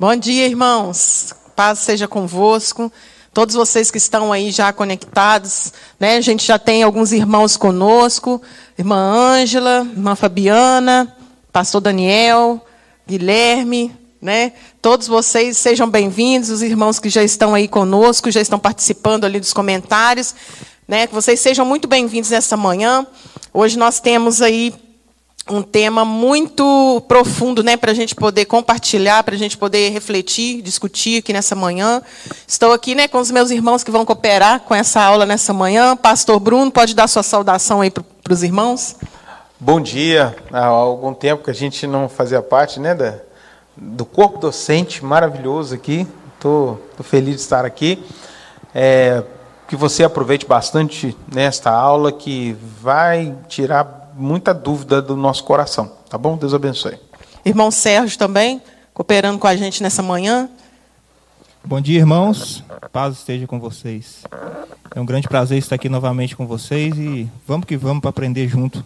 Bom dia, irmãos. Paz seja convosco. Todos vocês que estão aí já conectados, né? A gente já tem alguns irmãos conosco, irmã Ângela, irmã Fabiana, pastor Daniel, Guilherme, né? Todos vocês sejam bem-vindos, os irmãos que já estão aí conosco, já estão participando ali dos comentários, né? Que vocês sejam muito bem-vindos nessa manhã. Hoje nós temos aí um tema muito profundo, né, para a gente poder compartilhar, para a gente poder refletir, discutir aqui nessa manhã. Estou aqui, né, com os meus irmãos que vão cooperar com essa aula nessa manhã. Pastor Bruno, pode dar sua saudação aí para os irmãos? Bom dia. Há algum tempo que a gente não fazia parte, né, da, do corpo docente maravilhoso aqui. Estou feliz de estar aqui. É, que você aproveite bastante nesta aula, que vai tirar muita dúvida do nosso coração. Tá bom? Deus abençoe. Irmão Sérgio também, cooperando com a gente nessa manhã. Bom dia, irmãos. Paz esteja com vocês. É um grande prazer estar aqui novamente com vocês e vamos que vamos para aprender junto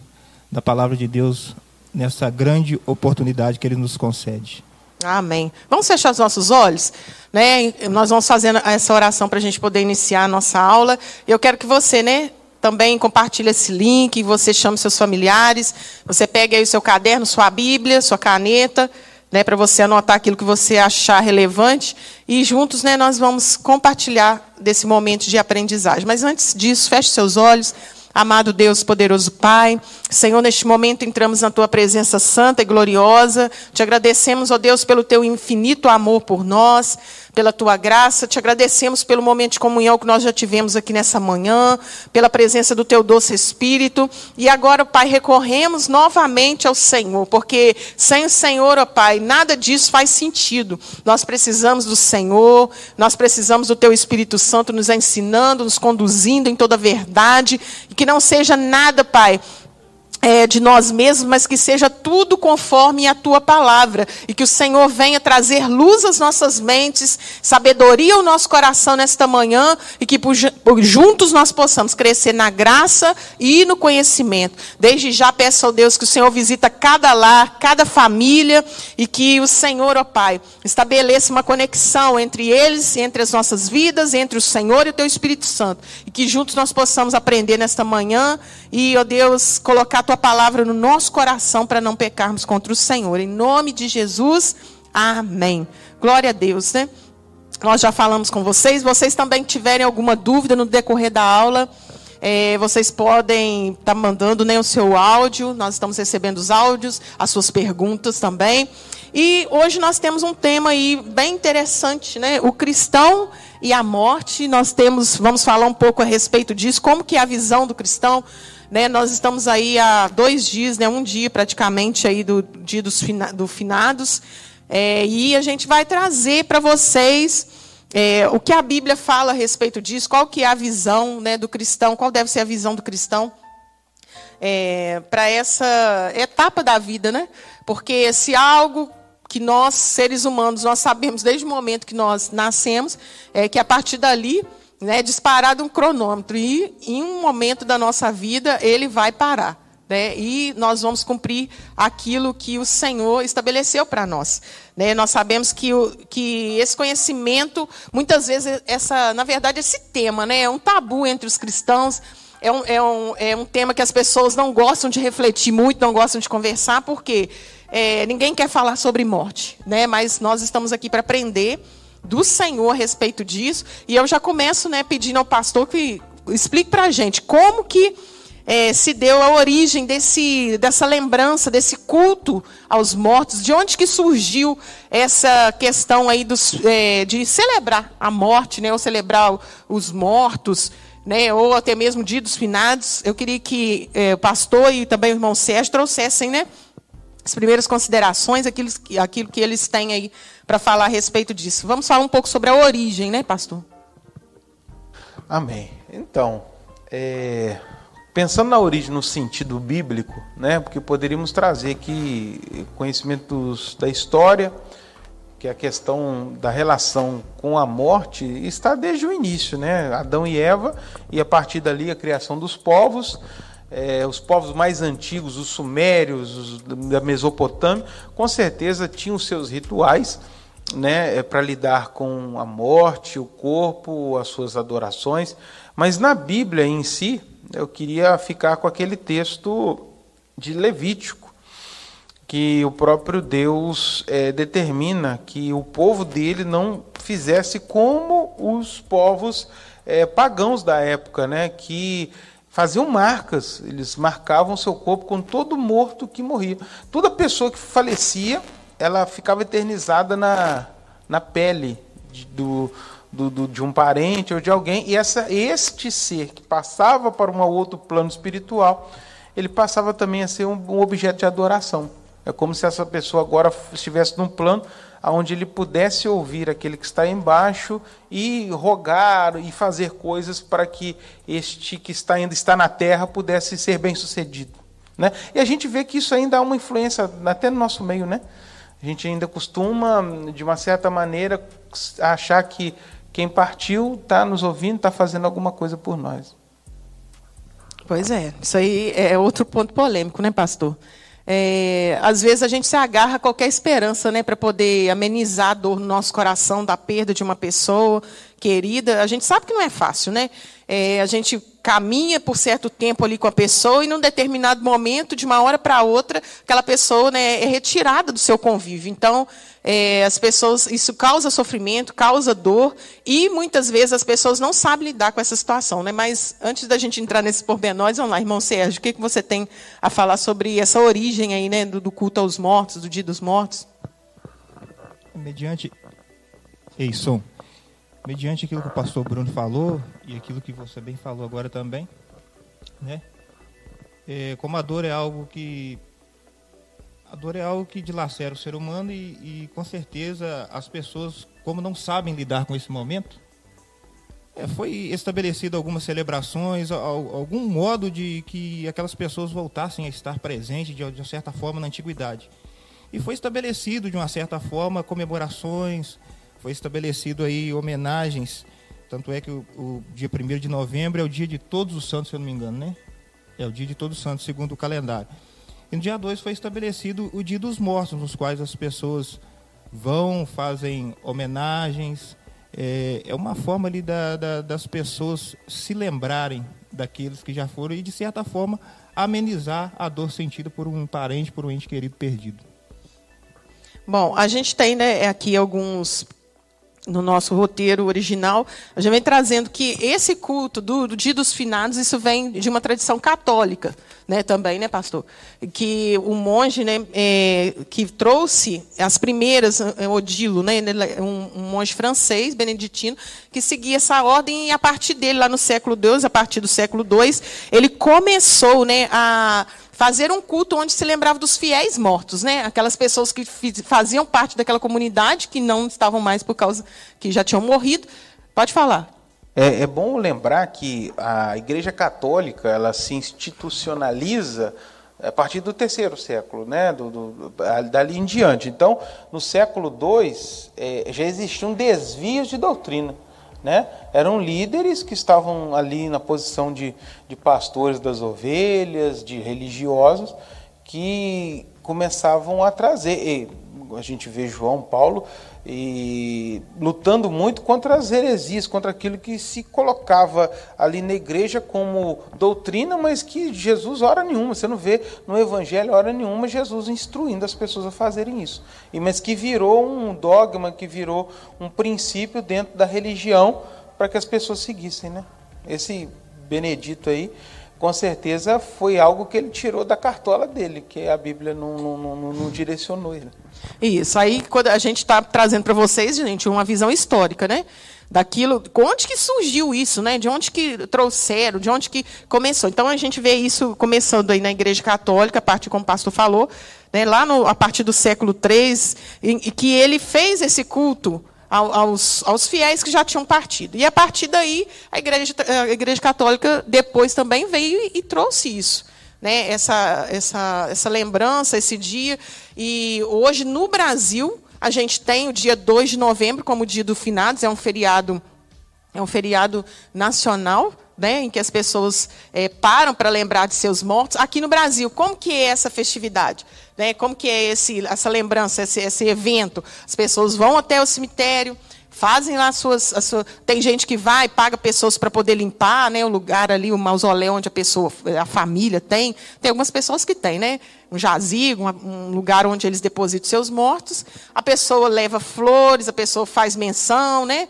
da palavra de Deus nessa grande oportunidade que Ele nos concede. Amém. Vamos fechar os nossos olhos? Né? Nós vamos fazendo essa oração para a gente poder iniciar a nossa aula. Eu quero que você, né, também compartilhe esse link, você chame seus familiares, você pegue aí o seu caderno, sua Bíblia, sua caneta, né, para você anotar aquilo que você achar relevante e juntos, né, nós vamos compartilhar desse momento de aprendizagem. Mas antes disso, feche seus olhos. Amado Deus, poderoso Pai, Senhor, neste momento entramos na tua presença santa e gloriosa. Te agradecemos, ó Deus, pelo teu infinito amor por nós pela tua graça, te agradecemos pelo momento de comunhão que nós já tivemos aqui nessa manhã, pela presença do teu doce Espírito. E agora, Pai, recorremos novamente ao Senhor, porque sem o Senhor, ó Pai, nada disso faz sentido. Nós precisamos do Senhor, nós precisamos do teu Espírito Santo nos ensinando, nos conduzindo em toda a verdade, e que não seja nada, Pai, é, de nós mesmos, mas que seja tudo conforme a tua palavra. E que o Senhor venha trazer luz às nossas mentes, sabedoria ao nosso coração nesta manhã. E que por, por, juntos nós possamos crescer na graça e no conhecimento. Desde já peço ao Deus que o Senhor visita cada lar, cada família. E que o Senhor, ó Pai, estabeleça uma conexão entre eles, entre as nossas vidas, entre o Senhor e o teu Espírito Santo. Que juntos nós possamos aprender nesta manhã. E, ó Deus, colocar a tua tua palavra no nosso coração para não pecarmos contra o Senhor. Em nome de Jesus, amém. Glória a Deus, né? Nós já falamos com vocês. Vocês também tiverem alguma dúvida no decorrer da aula, é, vocês podem estar tá mandando né, o seu áudio. Nós estamos recebendo os áudios, as suas perguntas também. E hoje nós temos um tema aí bem interessante, né? O cristão e a morte. Nós temos, vamos falar um pouco a respeito disso, como que é a visão do cristão né, nós estamos aí há dois dias, né, um dia praticamente aí do dia dos fina, do finados, é, e a gente vai trazer para vocês é, o que a Bíblia fala a respeito disso, qual que é a visão né, do cristão, qual deve ser a visão do cristão é, para essa etapa da vida, né? Porque se algo que nós seres humanos nós sabemos desde o momento que nós nascemos é que a partir dali né, disparado um cronômetro e em um momento da nossa vida ele vai parar. Né, e nós vamos cumprir aquilo que o Senhor estabeleceu para nós. Né, nós sabemos que, o, que esse conhecimento, muitas vezes, essa, na verdade, esse tema né, é um tabu entre os cristãos. É um, é, um, é um tema que as pessoas não gostam de refletir muito, não gostam de conversar, porque é, ninguém quer falar sobre morte. Né, mas nós estamos aqui para aprender do Senhor a respeito disso. E eu já começo né, pedindo ao pastor que explique para a gente como que é, se deu a origem desse, dessa lembrança, desse culto aos mortos, de onde que surgiu essa questão aí dos, é, de celebrar a morte, né, ou celebrar os mortos, né, ou até mesmo dia dos finados. Eu queria que é, o pastor e também o irmão Sérgio trouxessem né, as primeiras considerações, aquilo, aquilo que eles têm aí para falar a respeito disso. Vamos falar um pouco sobre a origem, né, pastor? Amém. Então, é, pensando na origem no sentido bíblico, né, porque poderíamos trazer aqui conhecimentos da história, que a questão da relação com a morte está desde o início, né? Adão e Eva, e a partir dali a criação dos povos é, os povos mais antigos, os sumérios, os da Mesopotâmia, com certeza tinham seus rituais né, é, para lidar com a morte, o corpo, as suas adorações. Mas na Bíblia em si, eu queria ficar com aquele texto de Levítico, que o próprio Deus é, determina que o povo dele não fizesse como os povos é, pagãos da época, né, que faziam marcas, eles marcavam seu corpo com todo morto que morria. Toda pessoa que falecia, ela ficava eternizada na, na pele de, do, do, do, de um parente ou de alguém, e essa, este ser que passava para um outro plano espiritual, ele passava também a ser um, um objeto de adoração. É como se essa pessoa agora estivesse num plano onde ele pudesse ouvir aquele que está embaixo e rogar e fazer coisas para que este que está ainda está na terra pudesse ser bem sucedido. Né? E a gente vê que isso ainda há uma influência até no nosso meio, né? A gente ainda costuma, de uma certa maneira, achar que quem partiu está nos ouvindo, está fazendo alguma coisa por nós. Pois é, isso aí é outro ponto polêmico, né, pastor? É, às vezes a gente se agarra a qualquer esperança né, para poder amenizar a dor no nosso coração da perda de uma pessoa querida. A gente sabe que não é fácil, né? É, a gente caminha por certo tempo ali com a pessoa e num determinado momento, de uma hora para outra, aquela pessoa né, é retirada do seu convívio. Então, é, as pessoas, isso causa sofrimento, causa dor e muitas vezes as pessoas não sabem lidar com essa situação. Né? Mas antes da gente entrar nesses pormenores, vamos lá, irmão Sérgio, o que, que você tem a falar sobre essa origem aí, né, do, do culto aos mortos, do dia dos mortos? Mediante. Ei, som mediante aquilo que o pastor Bruno falou e aquilo que você bem falou agora também, né? É, como a dor é algo que a dor é algo que dilacera o ser humano e, e com certeza as pessoas, como não sabem lidar com esse momento, é, foi estabelecido algumas celebrações, algum modo de que aquelas pessoas voltassem a estar presentes de, de certa forma na antiguidade. E foi estabelecido de uma certa forma comemorações, foi estabelecido aí homenagens, tanto é que o, o dia 1 de novembro é o dia de todos os santos, se eu não me engano, né? É o dia de todos os santos, segundo o calendário. E no dia 2 foi estabelecido o dia dos mortos, nos quais as pessoas vão, fazem homenagens. É, é uma forma ali da, da, das pessoas se lembrarem daqueles que já foram e, de certa forma, amenizar a dor sentida por um parente, por um ente querido perdido. Bom, a gente tem né, aqui alguns no nosso roteiro original, a gente vem trazendo que esse culto do, do, Dia dos Finados, isso vem de uma tradição católica, né, também, né, pastor? Que o monge, né, é, que trouxe as primeiras, é, Odilo, né, é um, um, monge francês, beneditino, que seguia essa ordem e a partir dele, lá no século II, a partir do século II, ele começou, né, a fazer um culto onde se lembrava dos fiéis mortos, né? Aquelas pessoas que faziam parte daquela comunidade que não estavam mais por causa que já tinham morrido. Pode falar. É, é bom lembrar que a Igreja Católica ela se institucionaliza a partir do terceiro século, né? Do, do, dali em diante. Então, no século II, é, já existiam desvios de doutrina. Né? Eram líderes que estavam ali na posição de, de pastores das ovelhas, de religiosos, que começavam a trazer. E a gente vê João Paulo e lutando muito contra as heresias, contra aquilo que se colocava ali na igreja como doutrina, mas que Jesus hora nenhuma, você não vê no evangelho hora nenhuma Jesus instruindo as pessoas a fazerem isso. E mas que virou um dogma, que virou um princípio dentro da religião para que as pessoas seguissem, né? Esse Benedito aí, com certeza foi algo que ele tirou da cartola dele, que a Bíblia não, não, não, não direcionou ele. Isso. Aí, quando a gente está trazendo para vocês, gente, uma visão histórica, né? daquilo, onde que surgiu isso, né? De onde que trouxeram, de onde que começou. Então a gente vê isso começando aí na Igreja Católica, a partir como o pastor falou, né? Lá no, a partir do século III, e que ele fez esse culto aos, aos fiéis que já tinham partido. E a partir daí, a Igreja, a igreja Católica depois também veio e, e trouxe isso. Né, essa, essa, essa lembrança, esse dia. E hoje, no Brasil, a gente tem o dia 2 de novembro como dia do finados, é um feriado, é um feriado nacional, né, em que as pessoas é, param para lembrar de seus mortos. Aqui no Brasil, como que é essa festividade? Né, como que é esse, essa lembrança, esse, esse evento? As pessoas vão até o cemitério, fazem lá as suas, as suas, Tem gente que vai, paga pessoas para poder limpar né, o lugar ali, o mausoléu onde a pessoa, a família tem. Tem algumas pessoas que têm, né? Um jazigo, um lugar onde eles depositam seus mortos. A pessoa leva flores, a pessoa faz menção, né?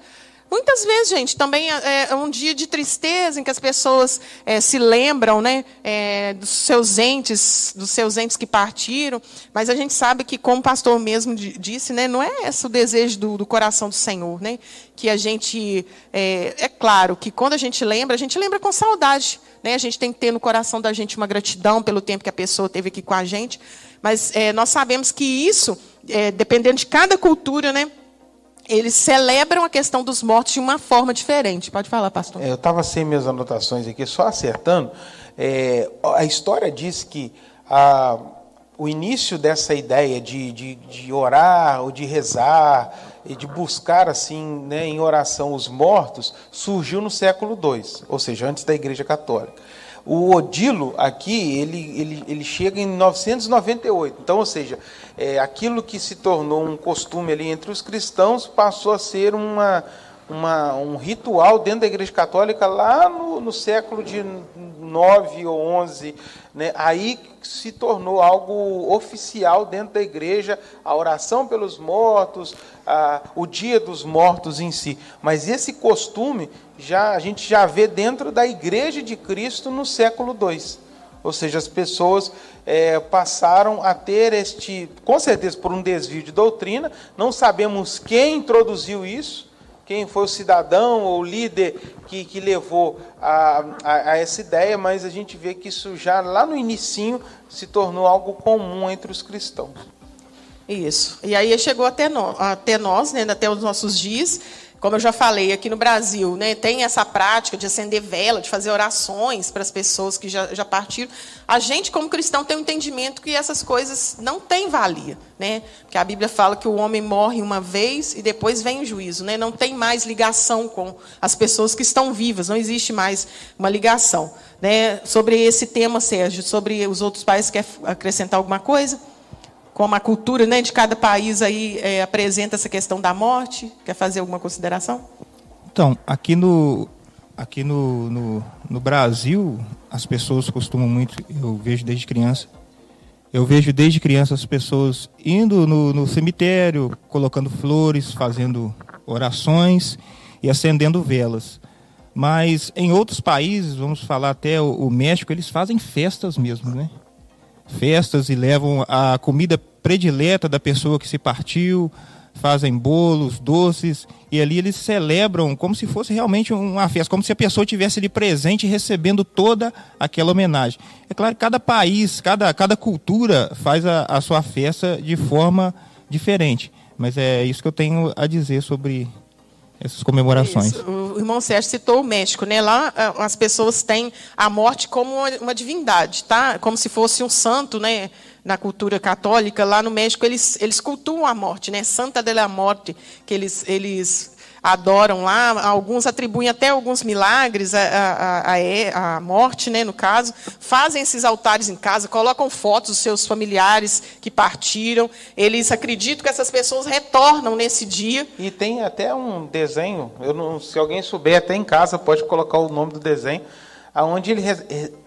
Muitas vezes, gente, também é, é um dia de tristeza em que as pessoas é, se lembram né, é, dos seus entes, dos seus entes que partiram, mas a gente sabe que, como o pastor mesmo disse, né, não é esse o desejo do, do coração do Senhor. Né, que a gente. É, é, claro que quando a gente lembra, a gente lembra com saudade. Né, a gente tem que ter no coração da gente uma gratidão pelo tempo que a pessoa teve aqui com a gente, mas é, nós sabemos que isso, é, dependendo de cada cultura, né, eles celebram a questão dos mortos de uma forma diferente. Pode falar, pastor. É, eu estava sem minhas anotações aqui, só acertando. É, a história diz que a, o início dessa ideia de, de, de, orar ou de rezar e de buscar assim né, em oração os mortos surgiu no século II, ou seja, antes da Igreja Católica. O Odilo aqui, ele, ele, ele chega em 998. Então, ou seja, é, aquilo que se tornou um costume ali entre os cristãos passou a ser uma, uma, um ritual dentro da Igreja Católica lá no, no século de 9 ou 11. Né? Aí se tornou algo oficial dentro da igreja, a oração pelos mortos, o dia dos mortos em si. Mas esse costume já a gente já vê dentro da igreja de Cristo no século II. Ou seja, as pessoas é, passaram a ter este, com certeza por um desvio de doutrina, não sabemos quem introduziu isso, quem foi o cidadão ou líder que, que levou a, a, a, essa ideia, mas a gente vê que isso já lá no início se tornou algo comum entre os cristãos. Isso. E aí chegou até, no, até nós, né, até os nossos dias, como eu já falei, aqui no Brasil, né, tem essa prática de acender vela, de fazer orações para as pessoas que já, já partiram. A gente, como cristão, tem o um entendimento que essas coisas não têm valia. Né? Porque a Bíblia fala que o homem morre uma vez e depois vem o juízo. Né? Não tem mais ligação com as pessoas que estão vivas, não existe mais uma ligação. Né? Sobre esse tema, Sérgio, sobre os outros países, quer acrescentar alguma coisa? Como a cultura né, de cada país aí é, apresenta essa questão da morte? Quer fazer alguma consideração? Então, aqui no, aqui no, no, no, Brasil, as pessoas costumam muito, eu vejo desde criança, eu vejo desde criança as pessoas indo no, no cemitério, colocando flores, fazendo orações e acendendo velas. Mas em outros países, vamos falar até o, o México, eles fazem festas mesmo, né? Festas e levam a comida predileta da pessoa que se partiu, fazem bolos, doces, e ali eles celebram como se fosse realmente uma festa, como se a pessoa tivesse ali presente recebendo toda aquela homenagem. É claro que cada país, cada, cada cultura faz a, a sua festa de forma diferente, mas é isso que eu tenho a dizer sobre essas comemorações. Isso. O irmão Sérgio citou o México, né? Lá as pessoas têm a morte como uma divindade, tá? Como se fosse um santo, né? Na cultura católica, lá no México eles eles cultuam a morte, né? Santa de la Morte, que eles eles adoram lá, alguns atribuem até alguns milagres à, morte, né, no caso, fazem esses altares em casa, colocam fotos dos seus familiares que partiram, eles acreditam que essas pessoas retornam nesse dia. E tem até um desenho, eu não, se alguém souber, até em casa pode colocar o nome do desenho, aonde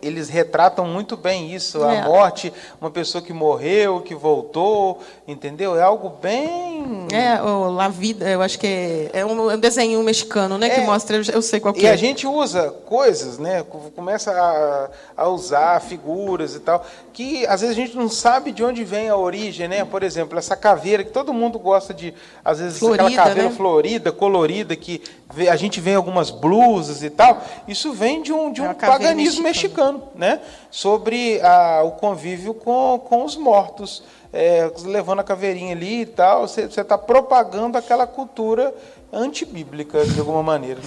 eles retratam muito bem isso, é. a morte, uma pessoa que morreu, que voltou, entendeu? É algo bem em. É, o La Vida, eu acho que é, é um, é desenho mexicano, né? Que É. mostra, eu- sei qual que E é. a gente usa coisas, né? Começa a, a usar figuras e tal, que às vezes a gente não sabe de onde vem a origem, né? Por exemplo, essa caveira que todo mundo gosta de, às vezes Florida, aquela caveira né? florida, colorida, que a gente vê algumas blusas e tal. Isso vem de um, de É um caveira paganismo mexicano, né? Sobre a- o convívio com, com os mortos. É, levando a caveirinha ali e tal, você está propagando aquela cultura antibíblica, de alguma maneira.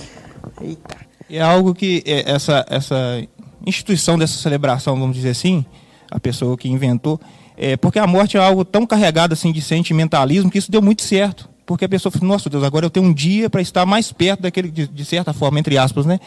Eita. É algo que é, essa, essa instituição dessa celebração, vamos dizer assim, a pessoa que inventou, é, porque a morte é algo tão carregado assim de sentimentalismo que isso deu muito certo. Porque a pessoa falou, nossa Deus, agora eu tenho um dia para estar mais perto daquele, de, de certa forma, entre aspas, né?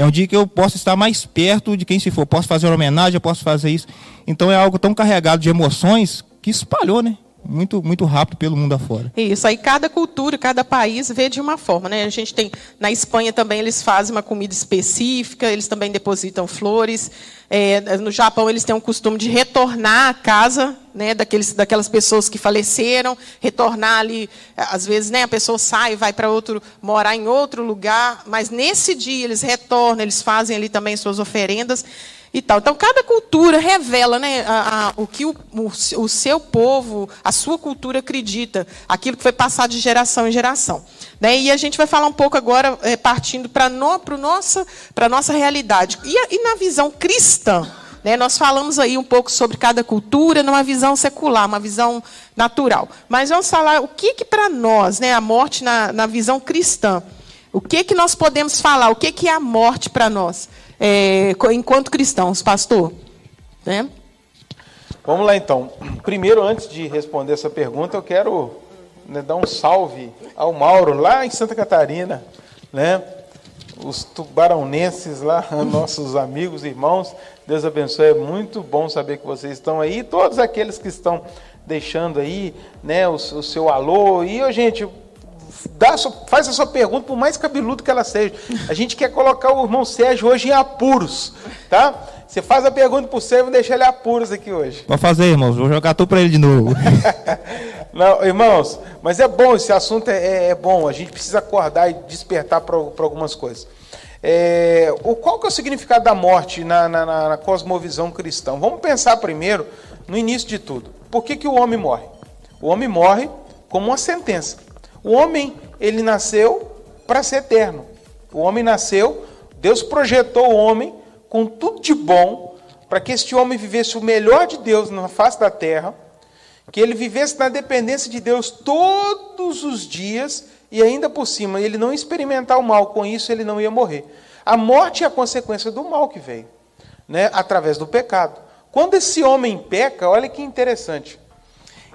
É um dia que eu posso estar mais perto de quem se for. Posso fazer uma homenagem, posso fazer isso. Então é algo tão carregado de emoções que espalhou, né? Muito, muito rápido pelo mundo afora. Isso, aí cada cultura, cada país vê de uma forma, né? A gente tem, na Espanha também eles fazem uma comida específica, eles também depositam flores. É, no Japão eles têm um costume de retornar à casa, né, daqueles, daquelas pessoas que faleceram, retornar ali, às vezes, né, a pessoa sai, vai para outro, morar em outro lugar, mas nesse dia eles retornam, eles fazem ali também suas oferendas e tal. Então, cada cultura revela né, a- a- o que o, o, o seu povo, a sua cultura acredita, aquilo que foi passado de geração em geração. Né? E a gente vai falar um pouco agora, eh, partindo para no, a nossa, nossa realidade. E, e na visão cristã? Né? Nós falamos aí um pouco sobre cada cultura numa visão secular, uma visão natural. Mas vamos falar o que, que para nós, né, a morte na, na visão cristã, o que, que nós podemos falar? O que, que é a morte para nós, é, enquanto cristãos, pastor? Né? Vamos lá então. Primeiro, antes de responder essa pergunta, eu quero né, dar um salve ao Mauro, lá em Santa Catarina, né? Os tubaronenses lá, nossos amigos, irmãos, Deus abençoe. É muito bom saber que vocês estão aí. Todos aqueles que estão deixando aí, né, o, o seu alô. E, ô, gente, dá faz a sua pergunta, por mais cabeludo que ela seja. A gente quer colocar o irmão Sérgio hoje em apuros, tá? Você faz a pergunta pro Sérgio, vou deixar ele apuros aqui hoje. Pode fazer, irmãos. Vou jogar tudo para ele de novo. Não, irmãos, mas é bom, esse assunto é, é- é bom, a gente precisa acordar e despertar para algumas coisas. É, o, qual que é o significado da morte na, na- na- na cosmovisão cristã? Vamos pensar primeiro no início de tudo. Por que, que o homem morre? O homem morre como uma sentença. O homem, ele nasceu para ser eterno. O homem nasceu, Deus projetou o homem com tudo de bom para que este homem vivesse o melhor de Deus na face da terra, que ele vivesse na dependência de Deus todos os dias e ainda por cima ele não experimentar o mal, com isso ele não ia morrer. A morte é a consequência do mal que veio, né, através do pecado. Quando esse homem peca, olha que interessante.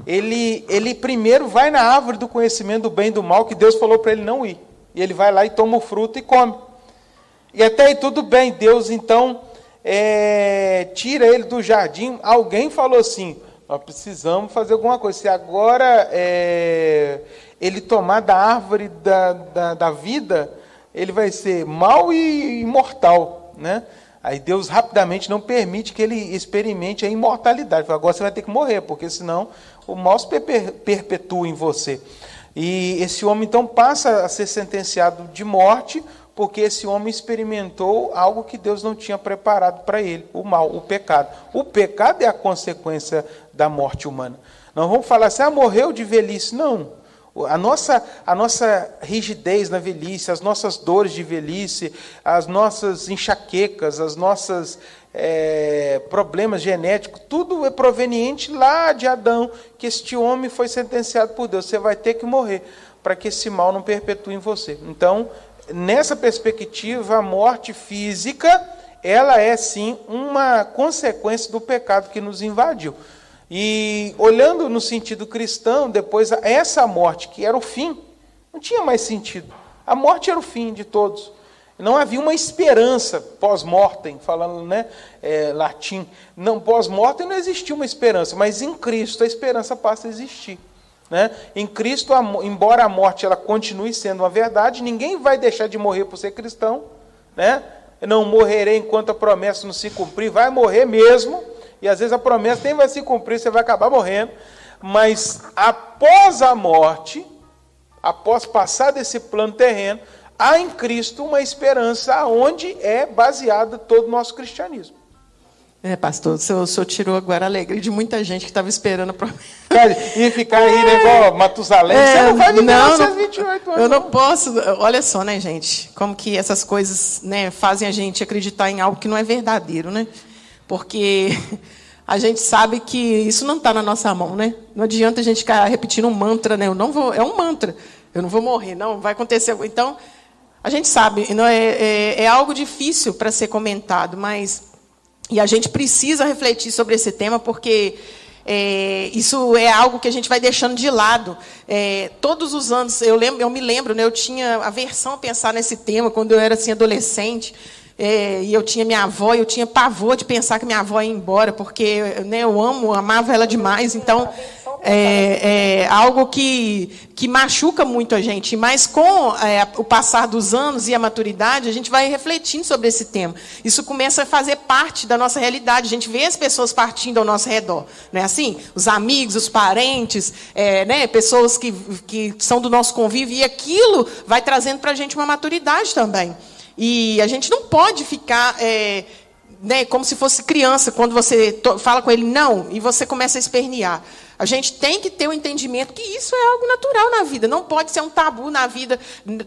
Ele, ele primeiro vai na árvore do conhecimento do bem e do mal que Deus falou para ele não ir. E ele vai lá e toma o fruto e come. E até aí tudo bem, Deus então é, tira ele do jardim. Alguém falou assim: nós precisamos fazer alguma coisa. Se agora é, ele tomar da árvore da, da, da vida, ele vai ser mau e imortal. Né? Aí Deus rapidamente não permite que ele experimente a imortalidade. Agora você vai ter que morrer, porque senão o mal se perpe- perpetua em você. E esse homem então passa a ser sentenciado de morte, porque esse homem experimentou algo que Deus não tinha preparado para ele, o mal, o pecado. O pecado é a consequência da morte humana. Não vamos falar assim, ah, morreu de velhice. Não. A nossa, a nossa rigidez na velhice, as nossas dores de velhice, as nossas enxaquecas, as nossas eh, problemas genéticos, tudo é proveniente lá de Adão, que este homem foi sentenciado por Deus. Você vai ter que morrer para que esse mal não perpetue em você. Então, nessa perspectiva, a morte física, ela é sim uma consequência do pecado que nos invadiu. E olhando no sentido cristão, depois essa morte, que era o fim, não tinha mais sentido. A morte era o fim de todos. Não havia uma esperança pós-mortem, falando né, é, latim. Não, pós-mortem não existia uma esperança, mas em Cristo a esperança passa a existir. Né? Em Cristo, a embora a morte ela continue sendo uma verdade, ninguém vai deixar de morrer por ser cristão. Né? Não morrerei enquanto a promessa não se cumprir, vai morrer mesmo. E às vezes a promessa nem vai se cumprir, você vai acabar morrendo. mas após a morte, após passar desse plano terreno, há em Cristo uma esperança onde é baseado todo o nosso cristianismo. É, pastor, o senhor, o senhor tirou agora a alegria de muita gente que estava esperando a promessa. E ficar aí né, igual Matusalém, é, você não vai viver não, não, 28 anos. Eu não posso. Olha só, né, gente? Como que essas coisas né, fazem a gente acreditar em algo que não é verdadeiro, né? Porque a gente sabe que isso não está na nossa mão, né? Não adianta a gente ficar repetindo um mantra, né? Eu não vou, é um mantra. Eu não vou morrer, não, vai acontecer. Então, a gente sabe, não é, é, é algo difícil para ser comentado, mas e a gente precisa refletir sobre esse tema, porque é, isso é algo que a gente vai deixando de lado. É, todos os anos, eu, lembro, eu me lembro, né, eu tinha aversão a pensar nesse tema quando eu era assim, adolescente. É, e eu tinha minha avó, eu tinha pavor de pensar que minha avó ia embora, porque né, eu amo, amava ela demais. Então, é, é, algo que, que machuca muito a gente. Mas com é, o passar dos anos e a maturidade, a gente vai refletindo sobre esse tema. Isso começa a fazer parte da nossa realidade. A gente vê as pessoas partindo ao nosso redor. Não é assim? Os amigos, os parentes, é, né, pessoas que, que são do nosso convívio. E aquilo vai trazendo para a gente uma maturidade também. E a gente não pode ficar é, né, como se fosse criança, quando você fala com ele não, e você começa a espernear. A gente tem que ter o um entendimento que isso é algo natural na vida, não pode ser um tabu na vida,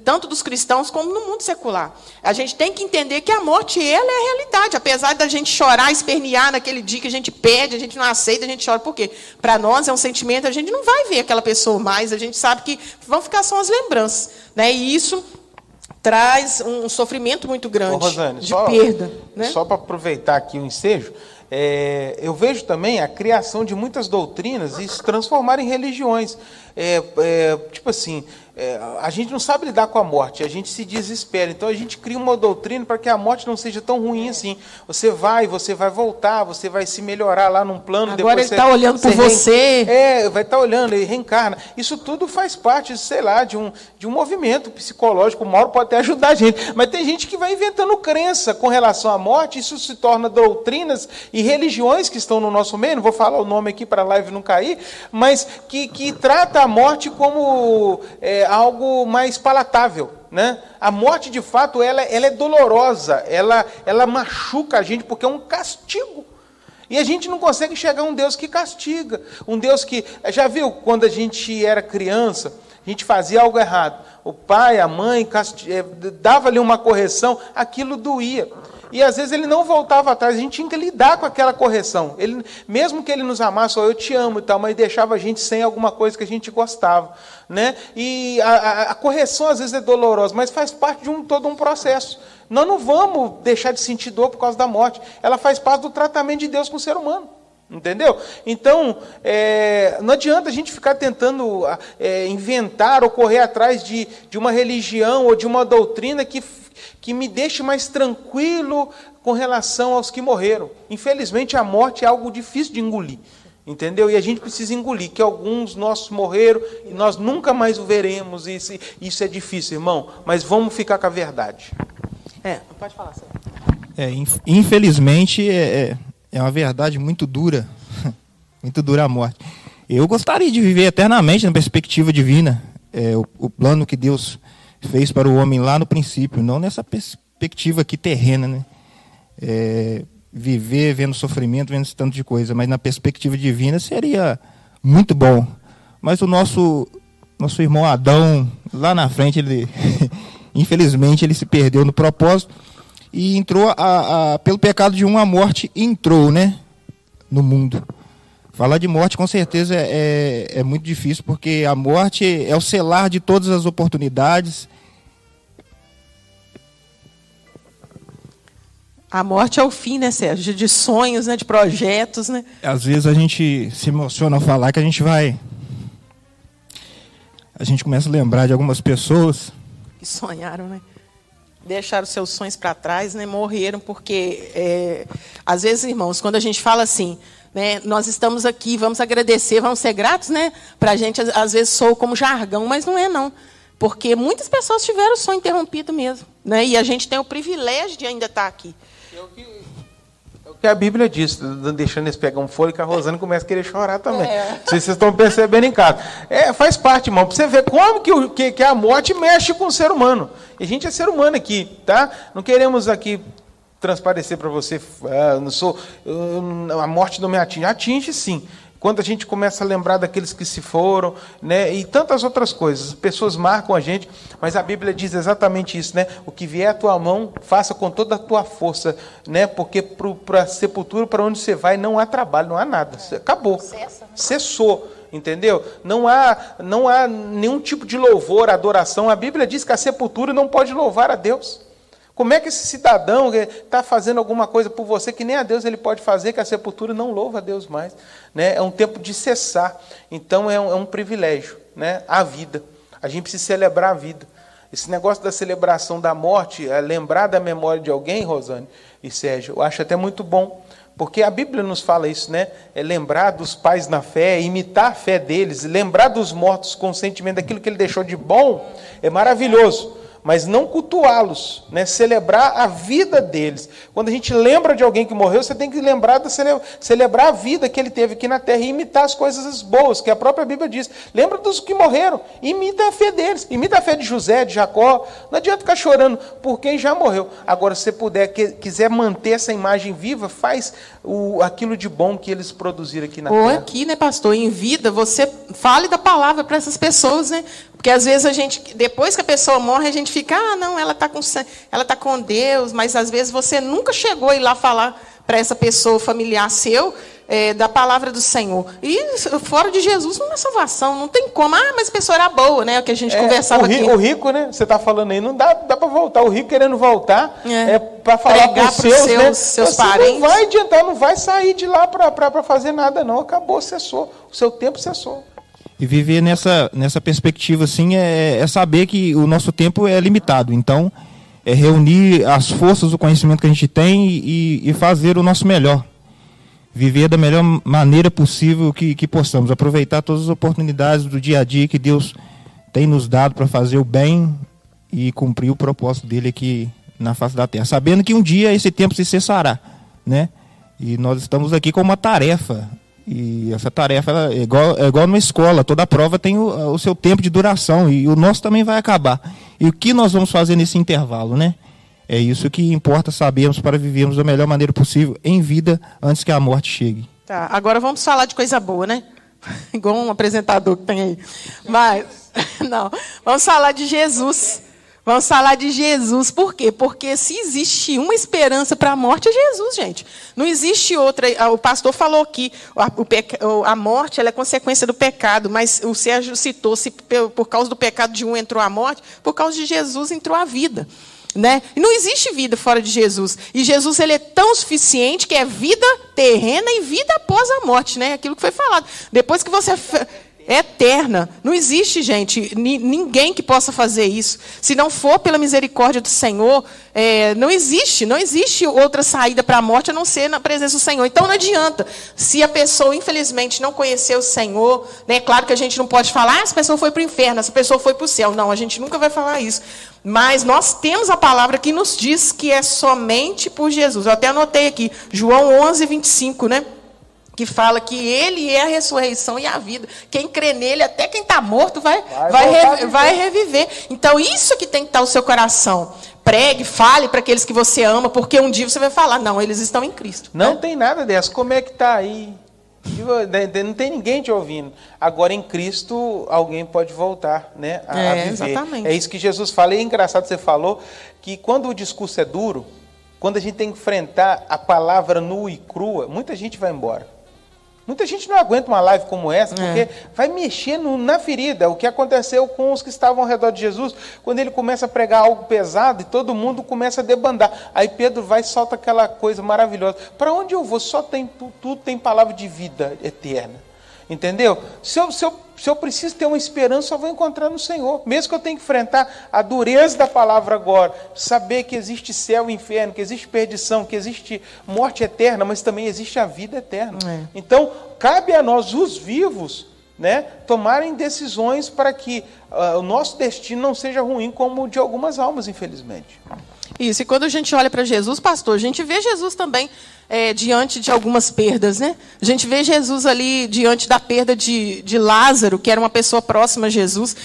tanto dos cristãos como no mundo secular. A gente tem que entender que a morte, ela é a realidade, apesar da gente chorar, espernear naquele dia que a gente pede, a gente não aceita, a gente chora. Por quê? Para nós é um sentimento, a gente não vai ver aquela pessoa mais, a gente sabe que vão ficar só as lembranças. Né? E isso traz um sofrimento muito grande Ô, Rosane, de só, perda. Né? Só para aproveitar aqui o ensejo, é, eu vejo também a criação de muitas doutrinas e se transformar em religiões. É, é, tipo assim, é, a gente não sabe lidar com a morte, a gente se desespera. Então a gente cria uma doutrina para que a morte não seja tão ruim assim. Você vai, você vai voltar, você vai se melhorar lá num plano. Agora ele está olhando por você. É, vai estar tá olhando, ele reencarna. Isso tudo faz parte, sei lá, de um, de um movimento psicológico. O Mauro pode até ajudar a gente. Mas tem gente que vai inventando crença com relação à morte, isso se torna doutrinas e religiões que estão no nosso meio. Não vou falar o nome aqui para a live não cair, mas que, que trata a morte como. É, algo mais palatável. Né? A morte, de fato, ela, ela é dolorosa, ela, ela machuca a gente porque é um castigo. E a gente não consegue enxergar um Deus que castiga, um Deus que. Já viu quando a gente era criança, a gente fazia algo errado, o pai, a mãe. Eh, dava ali uma correção, aquilo doía. E às vezes ele não voltava atrás, a gente tinha que lidar com aquela correção. Ele, mesmo que ele nos amasse, oh, eu te amo e tal, mas deixava a gente sem alguma coisa que a gente gostava. Né? E a, a, a correção às vezes é dolorosa, mas faz parte de um, todo um processo. Nós não vamos deixar de sentir dor por causa da morte. Ela faz parte do tratamento de Deus com o ser humano. Entendeu? Então, é, não adianta a gente ficar tentando é, inventar ou correr atrás de, de uma religião ou de uma doutrina que que me deixe mais tranquilo com relação aos que morreram. Infelizmente, a morte é algo difícil de engolir. Entendeu? E a gente precisa engolir que alguns nossos morreram e nós nunca mais o veremos. Isso, isso é difícil, irmão. Mas vamos ficar com a verdade. É, pode falar, Sérgio. É, infelizmente, é, é, é uma verdade muito dura. muito dura a morte. Eu gostaria de viver eternamente na perspectiva divina. É, o, o plano que Deus fez para o homem lá no princípio, não nessa perspectiva aqui terrena, né? É, viver vendo sofrimento, vendo esse tanto de coisa, mas na perspectiva divina seria muito bom. Mas o nosso nosso irmão Adão lá na frente, ele infelizmente ele se perdeu no propósito e entrou a, a, pelo pecado de uma morte entrou, né, no mundo. Falar de morte com certeza é, é, é, muito difícil, porque a morte é o selar de todas as oportunidades. A morte é o fim, né, Sérgio? De sonhos, né, de projetos, né? Às vezes a gente se emociona ao falar que a gente vai. A gente começa a lembrar de algumas pessoas. Que sonharam, né? Deixaram seus sonhos para trás, né? Morreram, porque. É... Às vezes, irmãos, quando a gente fala assim né? Nós estamos aqui, vamos agradecer, vamos ser gratos, né? Para a gente, às vezes, sou como jargão, mas não é, não. Porque muitas pessoas tiveram o sonho interrompido mesmo. Né? E a gente tem o privilégio de ainda estar aqui. É o que, é o Porque a Bíblia diz, deixando eles pegar um que a Rosana começa a querer chorar também. É. Não sei se vocês estão percebendo em casa. É, faz parte, irmão, para você ver como que, o, que, que a morte mexe com o ser humano. E a gente é ser humano aqui, tá? Não queremos aqui transparecer para você, ah, não sou, a morte não me atinge. Atinge sim. Quando a gente começa a lembrar daqueles que se foram, né, e tantas outras coisas, pessoas marcam a gente, mas a Bíblia diz exatamente isso, né? O que vier à tua mão, faça com toda a tua força, né? Porque para a sepultura, para onde você vai, não há trabalho, não há nada. Acabou. Cessa, né? Cessou entendeu? Não há, não há nenhum tipo de louvor, adoração. A Bíblia diz que a sepultura não pode louvar a Deus. Como é que esse cidadão está fazendo alguma coisa por você que nem a Deus ele pode fazer, que a sepultura não louva a Deus mais? Né? É um tempo de cessar. Então é um, é um privilégio, né? a vida. A gente precisa celebrar a vida. Esse negócio da celebração da morte, é lembrar da memória de alguém, Rosane e Sérgio, eu acho até muito bom. Porque a Bíblia nos fala isso, né? É lembrar dos pais na fé, imitar a fé deles, lembrar dos mortos com o sentimento daquilo que ele deixou de bom, é maravilhoso mas não cultuá-los, né? celebrar a vida deles. Quando a gente lembra de alguém que morreu, você tem que lembrar de cele celebrar a vida que ele teve aqui na terra e imitar as coisas boas, que a própria Bíblia diz. Lembra dos que morreram, imita a fé deles, imita a fé de José, de Jacó. Não adianta ficar chorando por quem já morreu. Agora, se você puder, que, quiser manter essa imagem viva, faz o, aquilo de bom que eles produziram aqui na Ou terra. Ou aqui, né, pastor, em vida, você fale da palavra para essas pessoas, né? Porque às vezes a gente, depois que a pessoa morre, a gente fica, ah, não, ela está com, ela tá com Deus, mas às vezes você nunca chegou a ir lá falar para essa pessoa familiar seu é, da palavra do Senhor. E fora de Jesus não é salvação, não tem como. Ah, mas a pessoa era boa, né? O que a gente é, conversava o rico, aqui. O rico, né? Você está falando aí, não dá, dá para voltar. O rico querendo voltar é, é para falar para os seus, seus, né? seus parentes. Não vai adiantar, não vai sair de lá para fazer nada, não. Acabou, cessou. O seu tempo cessou. E viver nessa, nessa perspectiva assim é, é saber que o nosso tempo é limitado. Então, é reunir as forças do conhecimento que a gente tem e, e fazer o nosso melhor. Viver da melhor maneira possível que, que possamos. Aproveitar todas as oportunidades do dia a dia que Deus tem nos dado para fazer o bem e cumprir o propósito dele aqui na face da terra. Sabendo que um dia esse tempo se cessará. Né? E nós estamos aqui com uma tarefa e essa tarefa é igual, é igual numa escola, toda prova tem o, o, seu tempo de duração e o nosso também vai acabar. E o que nós vamos fazer nesse intervalo, né? É isso que importa sabermos para vivermos da melhor maneira possível em vida antes que a morte chegue. Tá, agora vamos falar de coisa boa, né? igual um apresentador que tem aí. Mas, não, vamos falar de Jesus. Vamos falar de Jesus. Por quê? Porque se existe uma esperança para a morte, é Jesus, gente. Não existe outra. O pastor falou aqui, a, morte é consequência do pecado, mas o Sérgio citou, se por causa do pecado de um entrou a morte, por causa de Jesus entrou a vida. Né? E não existe vida fora de Jesus. E Jesus ele é tão suficiente que é vida terrena e vida após a morte. Né? Aquilo que foi falado. Depois que você eterna. Não existe, gente, ninguém que possa fazer isso. Se não for pela misericórdia do Senhor, é, não existe, não existe outra saída para a morte a não ser na presença do Senhor. Então não adianta. Se a pessoa, infelizmente, não conheceu o Senhor, né, é claro que a gente não pode falar, ah, essa pessoa foi para o inferno, essa pessoa foi para o céu. Não, a gente nunca vai falar isso. Mas nós temos a palavra que nos diz que é somente por Jesus. Eu até anotei aqui, João 11, 25, né? Que fala que ele é a ressurreição e a vida. Quem crê nele, até quem está morto, vai, vai, vai, vai, reviver. Então, isso que tem que estar no seu coração. Pregue, fale para aqueles que você ama, porque um dia você vai falar, não, eles estão em Cristo. Não né? tem nada dessa. Como é que está aí? Não tem ninguém te ouvindo. Agora, em Cristo, alguém pode voltar né, a, é, viver. Exatamente. É isso que Jesus fala. E é engraçado você falou que quando o discurso é duro, quando a gente tem que enfrentar a palavra nua e crua, muita gente vai embora. Muita gente não aguenta uma live como essa, porque é. vai mexer no, na ferida. O que aconteceu com os que estavam ao redor de Jesus, quando ele começa a pregar algo pesado e todo mundo começa a debandar. Aí Pedro vai e solta aquela coisa maravilhosa. Para onde eu vou? Só tem tudo tem palavra de vida eterna. Entendeu? Se eu, se eu se eu preciso ter uma esperança, eu vou encontrar no Senhor. Mesmo que eu tenha que enfrentar a dureza da palavra agora, saber que existe céu e inferno, que existe perdição, que existe morte eterna, mas também existe a vida eterna. É. Então, cabe a nós, os vivos, né, tomarem decisões para que uh, o nosso destino não seja ruim como o de algumas almas, infelizmente. Isso, e quando a gente olha para Jesus, pastor, a gente vê Jesus também é, diante de algumas perdas, né? A gente vê Jesus ali diante da perda de, de Lázaro, que era uma pessoa próxima a Jesus.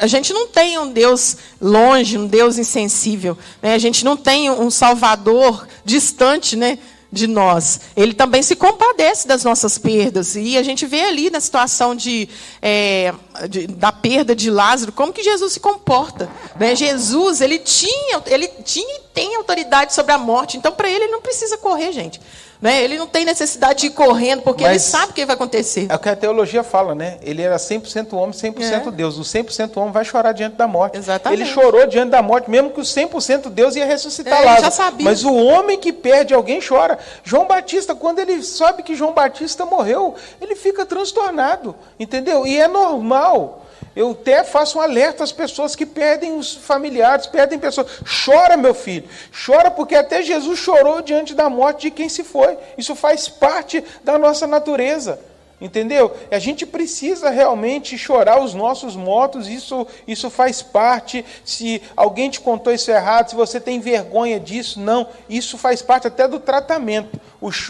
A gente não tem um Deus longe, um Deus insensível. Né? A gente não tem um Salvador distante, né? De nós. Ele também se compadece das nossas perdas. E a gente vê ali na situação de, é, de da perda de Lázaro, como que Jesus se comporta. Né? Jesus, ele tinha, ele tinha e tem autoridade sobre a morte. Então, para ele, ele não precisa correr, gente. Né? Ele não tem necessidade de ir correndo, porque Mas ele sabe o que vai acontecer. É o que a teologia fala, né? Ele era 100% homem, 100% é. Deus. O 100% homem vai chorar diante da morte. Exatamente. Ele chorou diante da morte, mesmo que o 100% Deus ia ressuscitar é, lá. já sabia. Mas o homem que perde alguém chora. João Batista, quando ele sabe que João Batista morreu, ele fica transtornado, entendeu? E é normal. Eu até faço um alerta às pessoas que perdem os familiares, perdem pessoas. Chora, meu filho. Chora porque até Jesus chorou diante da morte de quem se foi. Isso faz parte da nossa natureza. Entendeu? A gente precisa realmente chorar os nossos mortos, isso, isso faz parte. Se alguém te contou isso errado, se você tem vergonha disso, não, isso faz parte até do tratamento.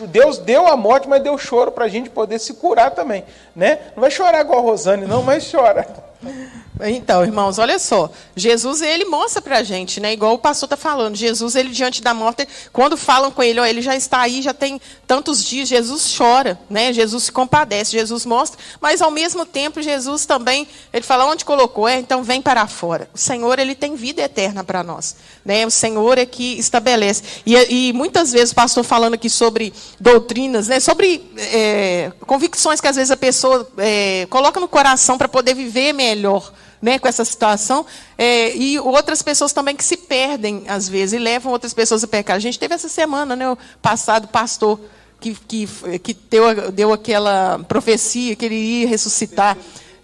Deus deu a morte, mas deu choro para a gente poder se curar também. Né? Não vai chorar igual a Rosane, não, mas chora. Então, irmãos, olha só. Jesus, ele mostra para a gente, né? Igual o pastor está falando. Jesus, ele diante da morte, quando falam com ele, ó, ele já está aí, já tem tantos dias. Jesus chora, né? Jesus se compadece, Jesus mostra. Mas, ao mesmo tempo, Jesus também, ele fala, onde colocou? É, então vem para fora. O Senhor, ele tem vida eterna para nós. Né? O Senhor é que estabelece. E, e, muitas vezes o pastor falando aqui sobre doutrinas, né? sobre é, convicções que às vezes a pessoa é, coloca no coração para poder viver melhor né, com essa situação, é, e outras pessoas também que se perdem, às vezes, e levam outras pessoas a pecar. A gente teve essa semana, né, o passado pastor, que, que, que deu, deu aquela profecia que ele ia ressuscitar.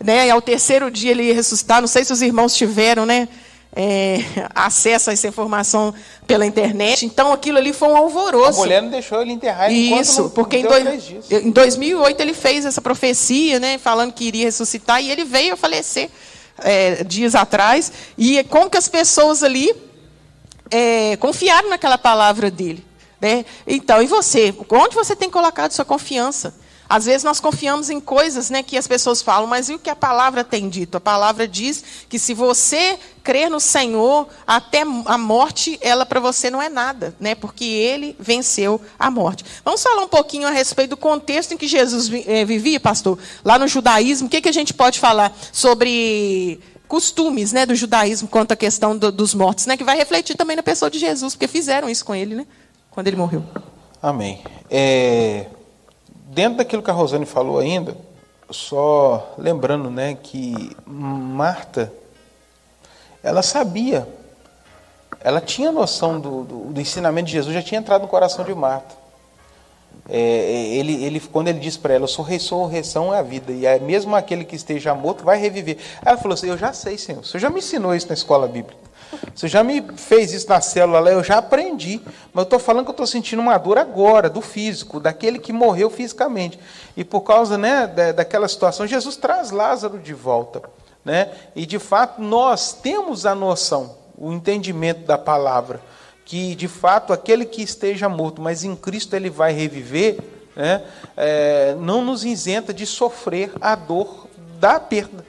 Né, e ao terceiro dia ele ia ressuscitar. Não sei se os irmãos tiveram né, é, acesso a essa informação pela internet. Então aquilo ali foi um alvoroço. A mulher não deixou ele enterrar Isso, não, porque em, dois, em 2008 ele fez essa profecia, né, falando que iria ressuscitar, e ele veio a falecer é, dias atrás, e como que as pessoas ali é, confiaram naquela palavra dele. Né? Então, e você? Onde você tem colocado sua confiança? Às vezes nós confiamos em coisas né, que as pessoas falam, mas e o que a palavra tem dito? A palavra diz que se você crer no Senhor, até a morte, ela para você não é nada, né? porque ele venceu a morte. Vamos falar um pouquinho a respeito do contexto em que Jesus eh, vivia, pastor? Lá no judaísmo, o que, que a gente pode falar sobre costumes né, do judaísmo quanto à questão do, dos mortos, né, que vai refletir também na pessoa de Jesus, porque fizeram isso com ele, né, quando ele morreu. Amém. É, dentro daquilo que a Rosane falou ainda, só lembrando né, que Marta, ela sabia, ela tinha noção do, do, do ensinamento de Jesus, já tinha entrado no coração de Marta. É, ele, ele, quando ele disse para ela, eu sou ressurreição é a vida, e é mesmo aquele que esteja morto vai reviver. Ela falou assim, eu já sei, Senhor, Senhor já me ensinou isso na escola bíblica. Você já me fez isso na célula lá, eu já aprendi. Mas eu estou falando que eu estou sentindo uma dor agora, do físico, daquele que morreu fisicamente. E por causa né, daquela situação, Jesus traz Lázaro de volta. Né? E de fato, nós temos a noção, o entendimento da palavra, que de fato aquele que esteja morto, mas em Cristo ele vai reviver, né? É, não nos isenta de sofrer a dor da perda.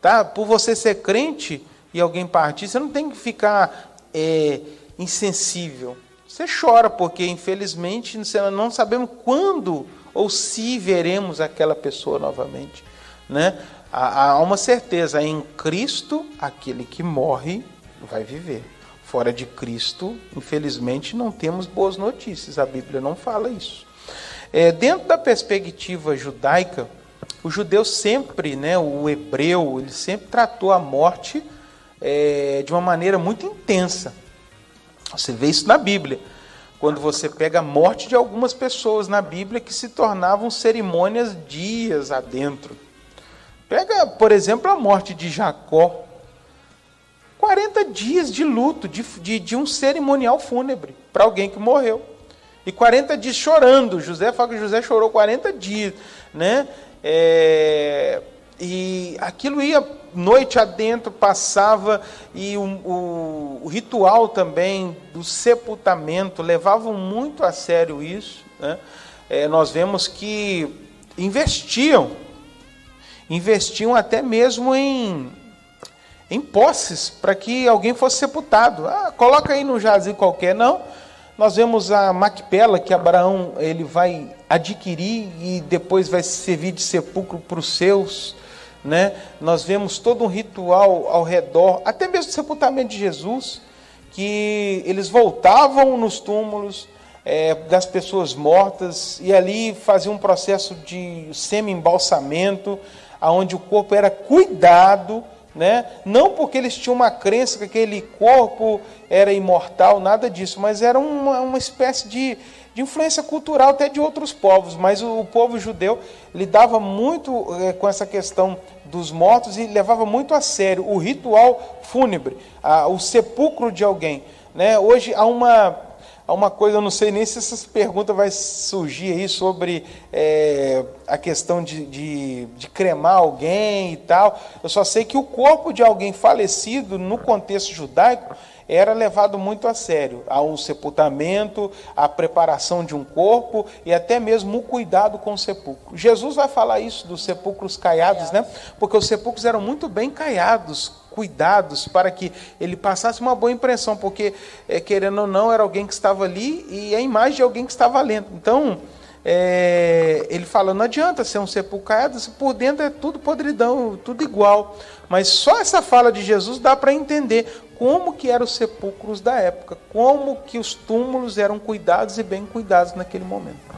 Tá? Por você ser crente e alguém partir, você não tem que ficar é, insensível. Você chora, porque infelizmente não sabemos quando ou se veremos aquela pessoa novamente. Né? Há uma certeza, em Cristo, aquele que morre vai viver. Fora de Cristo, infelizmente, não temos boas notícias. A Bíblia não fala isso. É, dentro da perspectiva judaica, o judeu sempre, né, o hebreu, ele sempre tratou a morte é, de uma maneira muito intensa. Você vê isso na Bíblia. Quando você pega a morte de algumas pessoas na Bíblia que se tornavam cerimônias dias adentro. Pega, por exemplo, a morte de Jacó. 40 dias de luto, de, de, de um cerimonial fúnebre para alguém que morreu. E 40 dias chorando. José fala que José chorou 40 dias. Né? É, e aquilo ia noite adentro, passava, e o, o, o ritual também do sepultamento levavam muito a sério isso. Né? É, nós vemos que investiam, investiam até mesmo em, em posses para que alguém fosse sepultado. Ah, coloca aí no jazigo qualquer, não. Nós vemos a Macpela que Abraão ele vai adquirir e depois vai servir de sepulcro para os seus né? Nós vemos todo um ritual ao redor, até mesmo do sepultamento de Jesus, que eles voltavam nos túmulos é, das pessoas mortas e ali faziam um processo de semi-embalsamento, onde o corpo era cuidado, né? não porque eles tinham uma crença que aquele corpo era imortal, nada disso, mas era uma, uma espécie de, de influência cultural até de outros povos, mas o, o povo judeu lidava muito é, com essa questão dos mortos e levava muito a sério o ritual fúnebre, a, o sepulcro de alguém. Né? Hoje há uma, há uma coisa, eu não sei nem se essa pergunta vai surgir aí sobre é, a questão de, de, de, cremar alguém e tal. Eu só sei que o corpo de alguém falecido, no contexto judaico, era levado muito a sério. Há um sepultamento, a preparação de um corpo e até mesmo o cuidado com o sepulcro. Jesus vai falar isso dos sepulcros caiados, né? Porque os sepulcros eram muito bem caiados, cuidados para que ele passasse uma boa impressão, porque é, querendo ou não era alguém que estava ali e a imagem de alguém que estava lendo. Então é, ele fala, não adianta ser um sepulcro caiado, por dentro é tudo podridão, tudo igual. Mas só essa fala de Jesus dá para entender como que eram os sepulcros da época, como que os túmulos eram cuidados e bem cuidados naquele momento.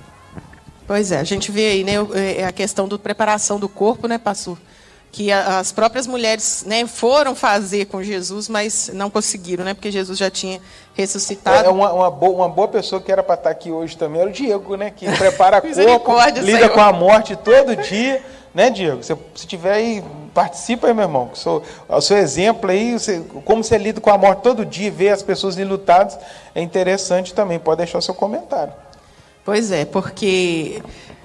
Pois é, a gente vê aí né, é, é a questão da preparação do corpo, né, pastor? Que as próprias mulheres né, foram fazer com Jesus, mas não conseguiram, né? Porque Jesus já tinha ressuscitado. É uma, uma, boa, uma boa pessoa que era para estar aqui hoje também era o Diego, né? Que prepara corpo, lida Senhor. com a morte todo dia. Né, Diego? Se, se tiver aí, participa aí, meu irmão. Sou, o seu exemplo aí, você, como você lida com a morte todo dia, vê as pessoas lutadas, é interessante também. Pode deixar o seu comentário. Pois é, porque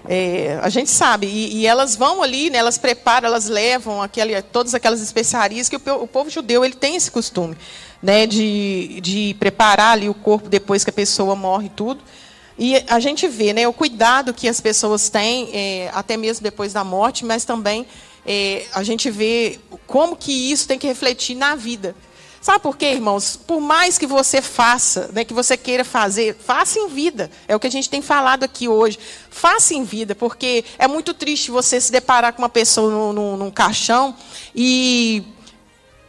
é, a gente sabe, e, e, elas vão ali, né, elas preparam, elas levam aquele, todas aquelas especiarias que o, o, povo judeu ele tem esse costume, né, de, de preparar ali o corpo depois que a pessoa morre e tudo. E a gente vê né, o cuidado que as pessoas têm, é, até mesmo depois da morte, mas também é, a gente vê como que isso tem que refletir na vida. Sabe por quê, irmãos? Por mais que você faça, né, que você queira fazer, faça em vida. É o que a gente tem falado aqui hoje. Faça em vida, porque é muito triste você se deparar com uma pessoa num, num, num caixão e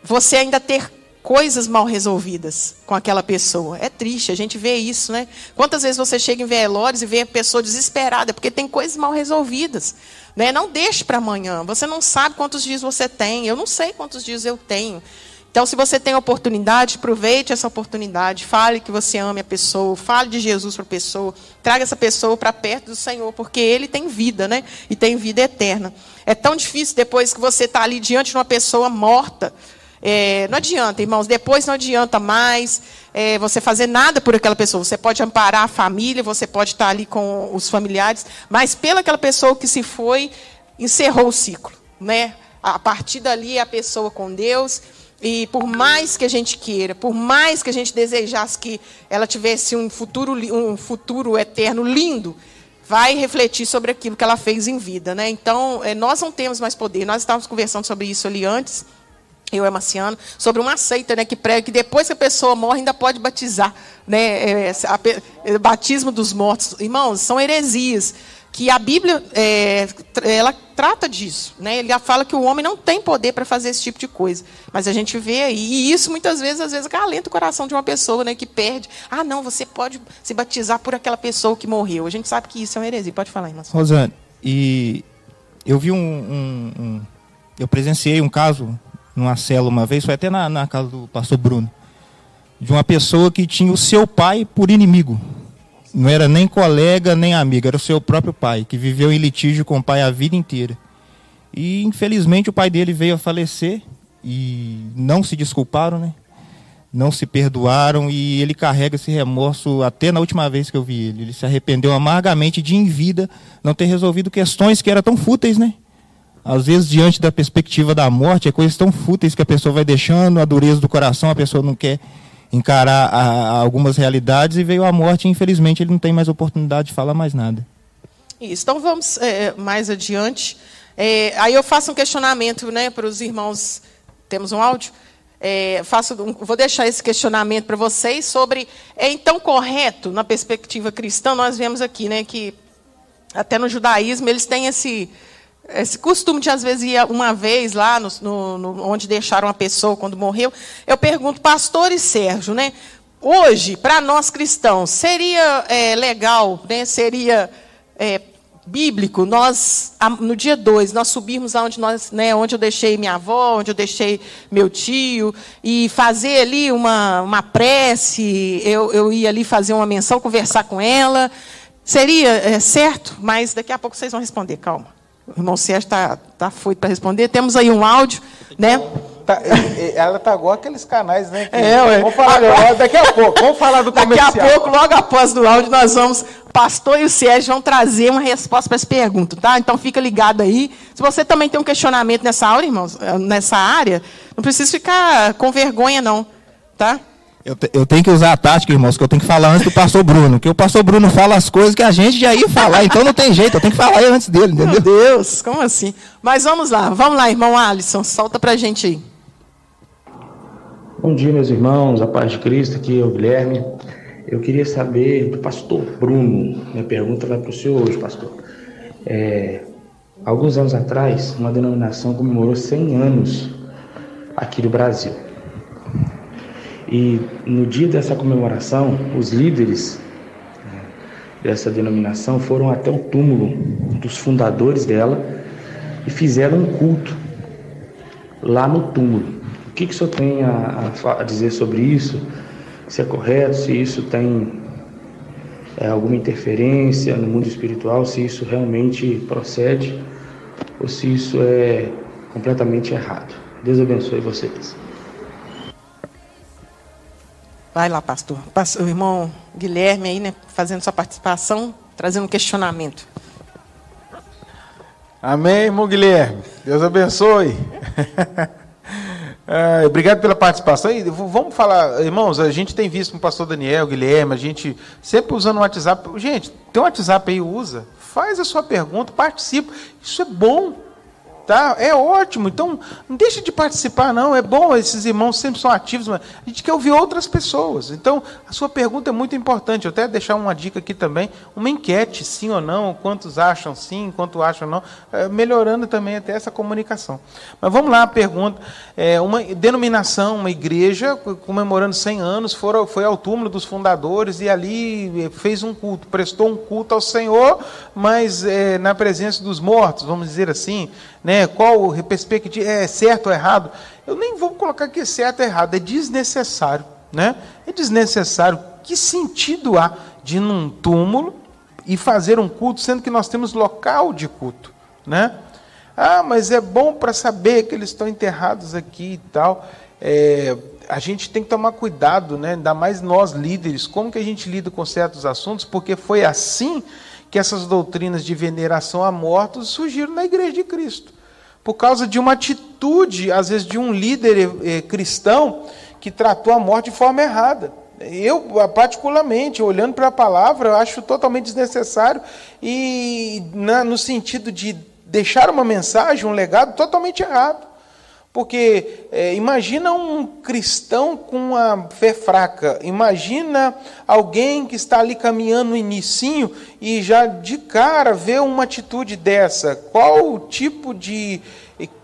você ainda ter coisas mal resolvidas com aquela pessoa. É triste, a gente vê isso, né? Quantas vezes você chega em velórios e vê a pessoa desesperada porque tem coisas mal resolvidas. Né? Não deixe para amanhã. Você não sabe quantos dias você tem. Eu não sei quantos dias eu tenho. Então, se você tem oportunidade, aproveite essa oportunidade. Fale que você ama a pessoa. Fale de Jesus para a pessoa. Traga essa pessoa para perto do Senhor, porque Ele tem vida, né? E tem vida eterna. É tão difícil depois que você está ali diante de uma pessoa morta é, não adianta, irmãos, depois não adianta mais é, você fazer nada por aquela pessoa. Você pode amparar a família, você pode estar ali com os familiares, mas pelaquela pessoa que se foi, encerrou o ciclo. Né? A partir dali é a pessoa com Deus. E por mais que a gente queira, por mais que a gente desejasse que ela tivesse um futuro, um futuro eterno lindo, vai refletir sobre aquilo que ela fez em vida. Né? Então, é, nós não temos mais poder. Nós estávamos conversando sobre isso ali antes eu é Marciano, sobre uma seita né, que prega que depois que a pessoa morre ainda pode batizar. Né, é, a, é, batismo dos mortos. Irmãos, são heresias. Que a Bíblia é, ela trata disso. Né? Ele fala que o homem não tem poder para fazer esse tipo de coisa. Mas a gente vê aí, e isso muitas vezes, às vezes, acalenta o coração de uma pessoa né, que perde. Ah, não, você pode se batizar por aquela pessoa que morreu. A gente sabe que isso é uma heresia. Pode falar, irmã. Rosane, e eu vi um, um, um eu presenciei um caso numa cela uma vez, foi até na, na casa do pastor Bruno, de uma pessoa que tinha o seu pai por inimigo. Não era nem colega, nem amigo, era o seu próprio pai, que viveu em litígio com o pai a vida inteira. E infelizmente o pai dele veio a falecer e não se desculparam, né? Não se perdoaram e ele carrega esse remorso até na última vez que eu vi ele. Ele se arrependeu amargamente de em vida não ter resolvido questões que eram tão fúteis, né? Às vezes, diante da perspectiva da morte, é coisas tão fúteis que a pessoa vai deixando, a dureza do coração, a pessoa não quer encarar a, a algumas realidades e veio a morte e, infelizmente, ele não tem mais oportunidade de falar mais nada. Isso. Então, vamos é, mais adiante. É, aí eu faço um questionamento né, para os irmãos. Temos um áudio? É, faço, vou deixar esse questionamento para vocês sobre é então correto na perspectiva cristã nós vemos aqui né que até no judaísmo eles têm esse esse costume de às vezes ir uma vez lá no, no, no, onde deixaram a pessoa quando morreu. Eu pergunto pastor e Sérgio né? Hoje para nós cristãos seria é, legal né? Seria é, bíblico, nós no dia 2, nós subirmos aonde nós, né, onde eu deixei minha avó, onde eu deixei meu tio, e fazer ali uma, uma prece, eu, eu ia ali fazer uma menção, conversar com ela. Seria é, certo, mas daqui a pouco vocês vão responder, calma. O irmão Sérgio está tá foito para responder. Temos aí um áudio, né? Tá, ela tá igual aqueles canais, né? Que, é, ué. Vamos falar agora, daqui a pouco. Vamos falar do comercial. Daqui a pouco, logo após do áudio, nós vamos. O pastor e o Sérgio vão trazer uma resposta para essa pergunta, tá? Então fica ligado aí. Se você também tem um questionamento nessa área, irmãos, eh, nessa área, não precisa ficar com vergonha, não, tá? Eu, te, eu, tenho que usar a tática, irmãos, que eu tenho que falar antes do pastor Bruno. Que o pastor Bruno fala as coisas que a gente já ia falar, então não tem jeito, eu tenho que falar antes dele, entendeu? Meu Deus, como assim? Mas vamos lá, vamos lá, irmão Alisson, solta pra gente aí. Bom dia, meus irmãos, a paz de Cristo, aqui é o Guilherme. Eu queria saber do pastor Bruno, minha pergunta vai para o senhor hoje, pastor. É, alguns anos atrás, uma denominação comemorou 100 anos aqui no Brasil. E no dia dessa comemoração, os líderes né, dessa denominação foram até o túmulo dos fundadores dela e fizeram um culto lá no túmulo. O que, que o senhor tem a, a, dizer sobre isso? Se é correto, se isso tem é, alguma interferência no mundo espiritual, se isso realmente procede ou se isso é completamente errado. Deus abençoe vocês. Vai lá, pastor. O irmão Guilherme aí, né, fazendo sua participação, trazendo um questionamento. Amém, irmão Guilherme. Deus abençoe. É, obrigado pela participação. E vamos falar, irmãos, a gente tem visto com o pastor Daniel, Guilherme, a gente sempre usando o WhatsApp. Gente, tem um WhatsApp aí, usa. Faz a sua pergunta, participa. Isso é bom. Tá? É ótimo. Então, não deixe de participar, não. É bom, esses irmãos sempre são ativos, mas a gente quer ouvir outras pessoas. Então, a sua pergunta é muito importante. Eu até deixar uma dica aqui também, uma enquete, sim ou não, quantos acham sim, quanto acham não, é, melhorando também até essa comunicação. Mas vamos lá, a pergunta. É, uma denominação, uma igreja, comemorando 100 anos, for, foi ao túmulo dos fundadores e ali fez um culto, prestou um culto ao Senhor, mas é, na presença dos mortos, vamos dizer assim né, qual perspectiva, é certo ou errado, eu nem vou colocar que é certo ou errado, é desnecessário. Né? É desnecessário. Que sentido há de ir num túmulo e fazer um culto, sendo que nós temos local de culto? Né? Ah, mas é bom para saber que eles estão enterrados aqui e tal. É, a gente tem que tomar cuidado, né? ainda mais nós líderes, como que a gente lida com certos assuntos, porque foi assim que essas doutrinas de veneração a mortos surgiram na igreja de Cristo. Por causa de uma atitude, às vezes, de um líder eh, cristão que tratou a morte de forma errada. Eu, particularmente, olhando para a palavra, acho totalmente desnecessário e na, no sentido de deixar uma mensagem, um legado totalmente errado. Porque é, imagina um cristão com uma fé fraca, imagina alguém que está ali caminhando no inicinho e já de cara vê uma atitude dessa. Qual o tipo de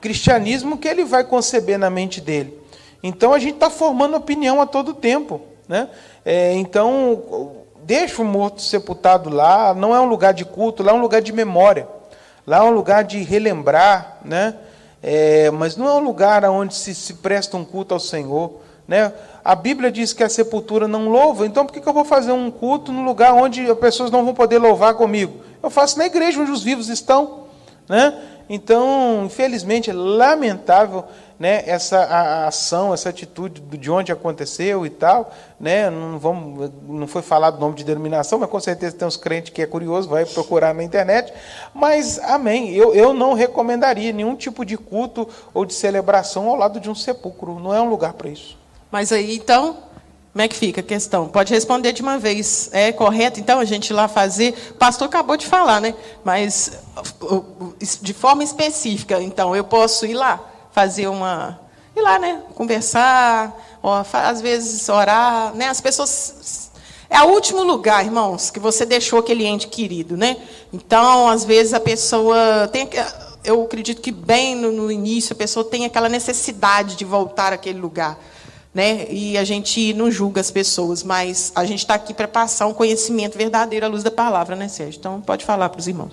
cristianismo que ele vai conceber na mente dele? Então a gente está formando opinião a todo tempo. Né? É, então, deixa o morto sepultado lá, não é um lugar de culto, lá é um lugar de memória, lá é um lugar de relembrar, né? É, mas não é um lugar onde se, se presta um culto ao Senhor. Né? A Bíblia diz que a sepultura não louva, então por que, que eu vou fazer um culto no lugar onde as pessoas não vão poder louvar comigo? Eu faço na igreja onde os vivos estão. Né? Então, infelizmente, é lamentável né, essa a, a ação, essa atitude de onde aconteceu e tal, né, não vamos, não foi falado o nome de denominação, mas com certeza tem uns crentes que é curioso, vai procurar na internet, mas amém, eu, eu não recomendaria nenhum tipo de culto ou de celebração ao lado de um sepulcro, não é um lugar para isso. Mas aí então, como é que fica a questão? Pode responder de uma vez. É correto, então, a gente ir lá fazer. O pastor acabou de falar, né? Mas de forma específica, então, eu posso ir lá fazer uma. ir lá, né? Conversar, ó, às vezes orar, né? As pessoas. É o último lugar, irmãos, que você deixou aquele ente querido, né? Então, às vezes a pessoa tem. Eu acredito que bem no, no início a pessoa tem aquela necessidade de voltar àquele lugar. Né? E a gente não julga as pessoas, mas a gente está aqui para passar um conhecimento verdadeiro à luz da palavra, né, Sérgio? Então, pode falar para os irmãos.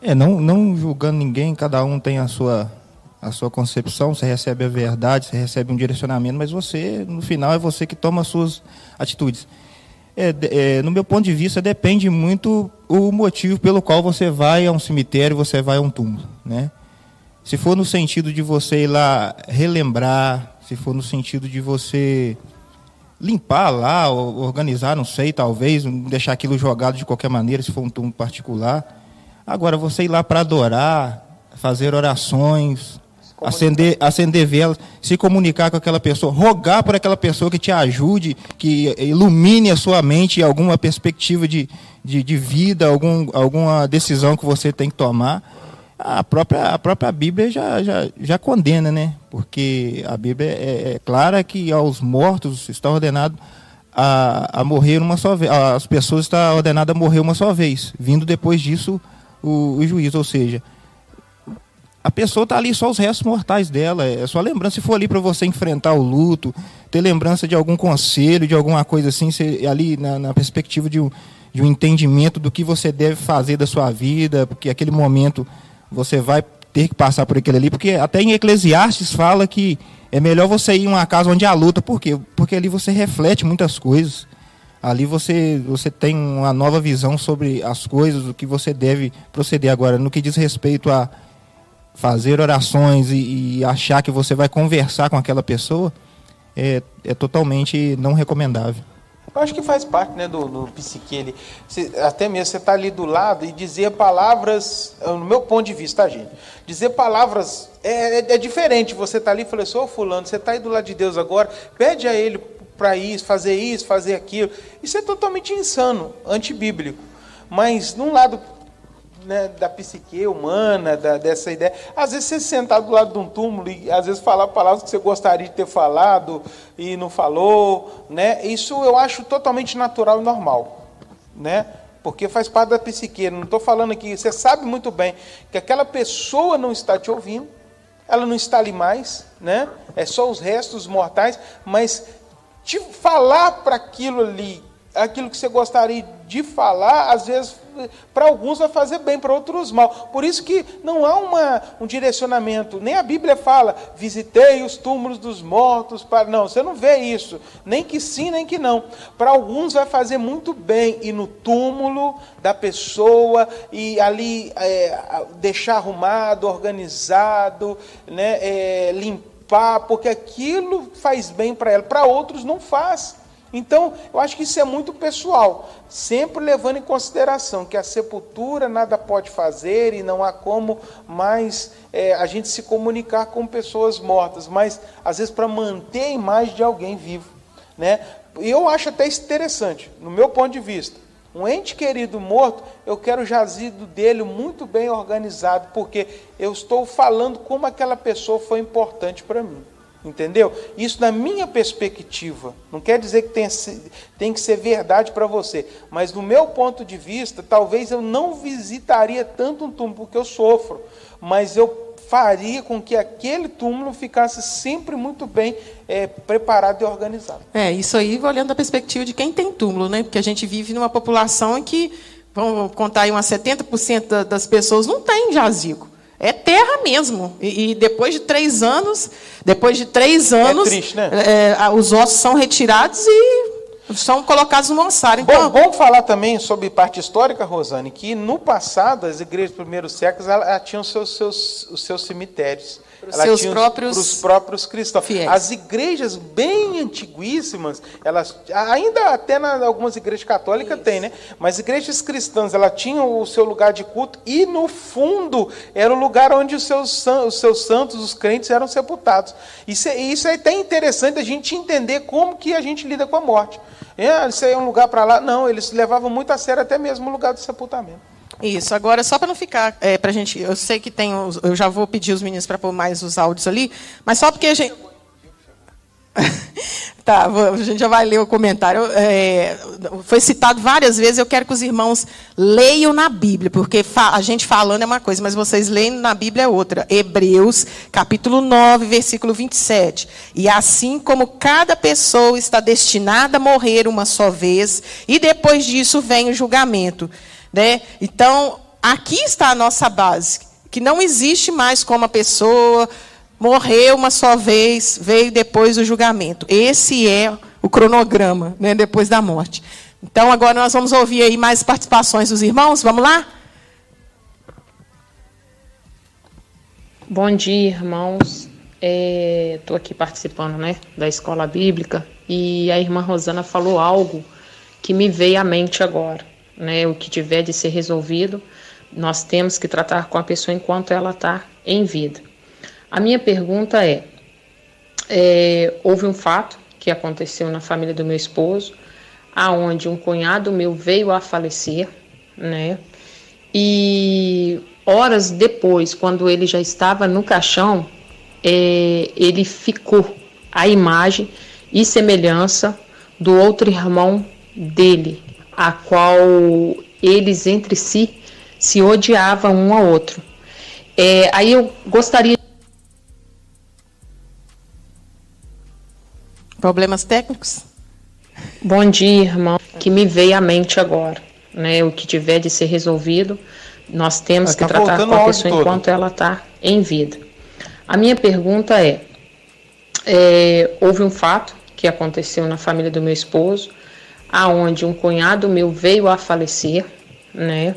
É, não, não julgando ninguém, cada um tem a sua a sua concepção, você recebe a verdade, você recebe um direcionamento, mas você, no final, é você que toma as suas atitudes. É, é, no meu ponto de vista, depende muito o motivo pelo qual você vai a um cemitério, você vai a um túmulo. Né? Se for no sentido de você ir lá relembrar, se for no sentido de você limpar lá, organizar, não sei, talvez, deixar aquilo jogado de qualquer maneira, se for um túmulo particular. Agora, você ir lá para adorar, fazer orações, acender, acender velas, se comunicar com aquela pessoa, rogar por aquela pessoa que te ajude, que ilumine a sua mente alguma perspectiva de, de, de vida, algum, alguma decisão que você tem que tomar. A própria, a própria Bíblia já, já, já condena, né? Porque a Bíblia é, é clara que aos mortos está ordenado a, a morrer uma só vez. As pessoas está ordenado a morrer uma só vez, vindo depois disso o, o juízo. Ou seja, a pessoa está ali só os restos mortais dela. É só lembrança. Se for ali para você enfrentar o luto, ter lembrança de algum conselho, de alguma coisa assim, ali na, na perspectiva de um, de um entendimento do que você deve fazer da sua vida, porque aquele momento você vai ter que passar por aquele ali, porque até em Eclesiastes fala que é melhor você ir em uma casa onde há luta, por quê? Porque ali você reflete muitas coisas. Ali você, você tem uma nova visão sobre as coisas, o que você deve proceder agora. No que diz respeito a fazer orações e, e, achar que você vai conversar com aquela pessoa é, é totalmente não recomendável. Eu acho que faz parte né, do, do psique. Ele, você, até mesmo você está ali do lado e dizer palavras, no meu ponto de vista, tá, gente? Dizer palavras é, é, é diferente. Você está ali e fala assim, ô fulano, você está aí do lado de Deus agora, pede a ele para isso, fazer isso, fazer aquilo. Isso é totalmente insano, antibíblico. Mas num lado né, da psique humana, da, dessa ideia. Às vezes você sentar do lado de um túmulo e às vezes falar palavras que você gostaria de ter falado e não falou, né? Isso eu acho totalmente natural e normal, né? Porque faz parte da psique. Não estou falando aqui, você sabe muito bem que aquela pessoa não está te ouvindo, ela não está ali mais, né? É só os restos mortais, mas te falar para aquilo ali, aquilo que você gostaria de falar, às vezes para alguns vai fazer bem, para outros mal. Por isso que não há uma, um direcionamento. Nem a Bíblia fala, visitei os túmulos dos mortos. Para... Não, você não vê isso. Nem que sim, nem que não. Para alguns vai fazer muito bem ir no túmulo da pessoa e ali é, deixar arrumado, organizado, né, é, limpar, porque aquilo faz bem para ela. Para outros não faz. Então, eu acho que isso é muito pessoal, sempre levando em consideração que a sepultura nada pode fazer e não há como mais é, a gente se comunicar com pessoas mortas, mas às vezes para manter a imagem de alguém vivo. Né? Eu acho até interessante, no meu ponto de vista. Um ente querido morto, eu quero o jazido dele muito bem organizado, porque eu estou falando como aquela pessoa foi importante para mim. Entendeu? Isso na minha perspectiva. Não quer dizer que tem, tem que ser verdade para você. Mas do meu ponto de vista, talvez eu não visitaria tanto um túmulo, porque eu sofro. Mas eu faria com que aquele túmulo ficasse sempre muito bem é, preparado e organizado. É, isso aí olhando da perspectiva de quem tem túmulo, né? Porque a gente vive numa população em que, vamos contar aí, umas 70% das pessoas não tem jazigo. É terra mesmo. E, e, depois de três anos, depois de três é anos, é triste, né? é, os ossos são retirados e são colocados no ossário. Então, bom, bom falar também sobre parte histórica, Rosane, que no passado as igrejas séculos ela, ela tinham seus, seus, os seus cemitérios. Para os seus próprios, os próprios cristãos. Fiéis. As igrejas bem antiguíssimas, elas ainda até na, algumas igrejas católicas Isso. tem, né? Mas igrejas cristãs, ela tinham o seu lugar de culto e no fundo era o lugar onde os seus, os seus santos, os crentes eram sepultados. Isso é, isso é até interessante a gente entender como que a gente lida com a morte. É, isso aí é um lugar para lá? Não, eles levavam muito a sério até mesmo o lugar do sepultamento. Isso, agora só para não ficar, é, para gente, eu sei que tem, eu já vou pedir os meninos para pôr mais os áudios ali, mas só porque a gente. tá, a gente já vai ler o comentário. É, foi citado várias vezes, eu quero que os irmãos leiam na Bíblia, porque a gente falando é uma coisa, mas vocês lendo na Bíblia é outra. Hebreus, capítulo 9, versículo 27. E assim como cada pessoa está destinada a morrer uma só vez, e depois disso vem o julgamento. Né? Então, aqui está a nossa base, que não existe mais como a pessoa morreu uma só vez, veio depois do julgamento. Esse é o cronograma, né, depois da morte. Então, agora nós vamos ouvir aí mais participações dos irmãos. Vamos lá? Bom dia, irmãos. Estou é, aqui participando né, da escola bíblica e a irmã Rosana falou algo que me veio à mente agora né, o que tiver de ser resolvido, nós temos que tratar com a pessoa enquanto ela está em vida. A minha pergunta é, é, houve um fato que aconteceu na família do meu esposo, aonde um cunhado meu veio a falecer, né? E horas depois, quando ele já estava no caixão, é, ele ficou a imagem e semelhança do outro irmão dele, a qual eles entre si se odiavam um ao outro. É, aí eu gostaria. Problemas técnicos? Bom dia, irmão. Que me veio à mente agora. Né, o que tiver de ser resolvido, nós temos que tá tratar com a pessoa todo. enquanto ela está em vida. A minha pergunta é, é: houve um fato que aconteceu na família do meu esposo, aonde um cunhado meu veio a falecer, né?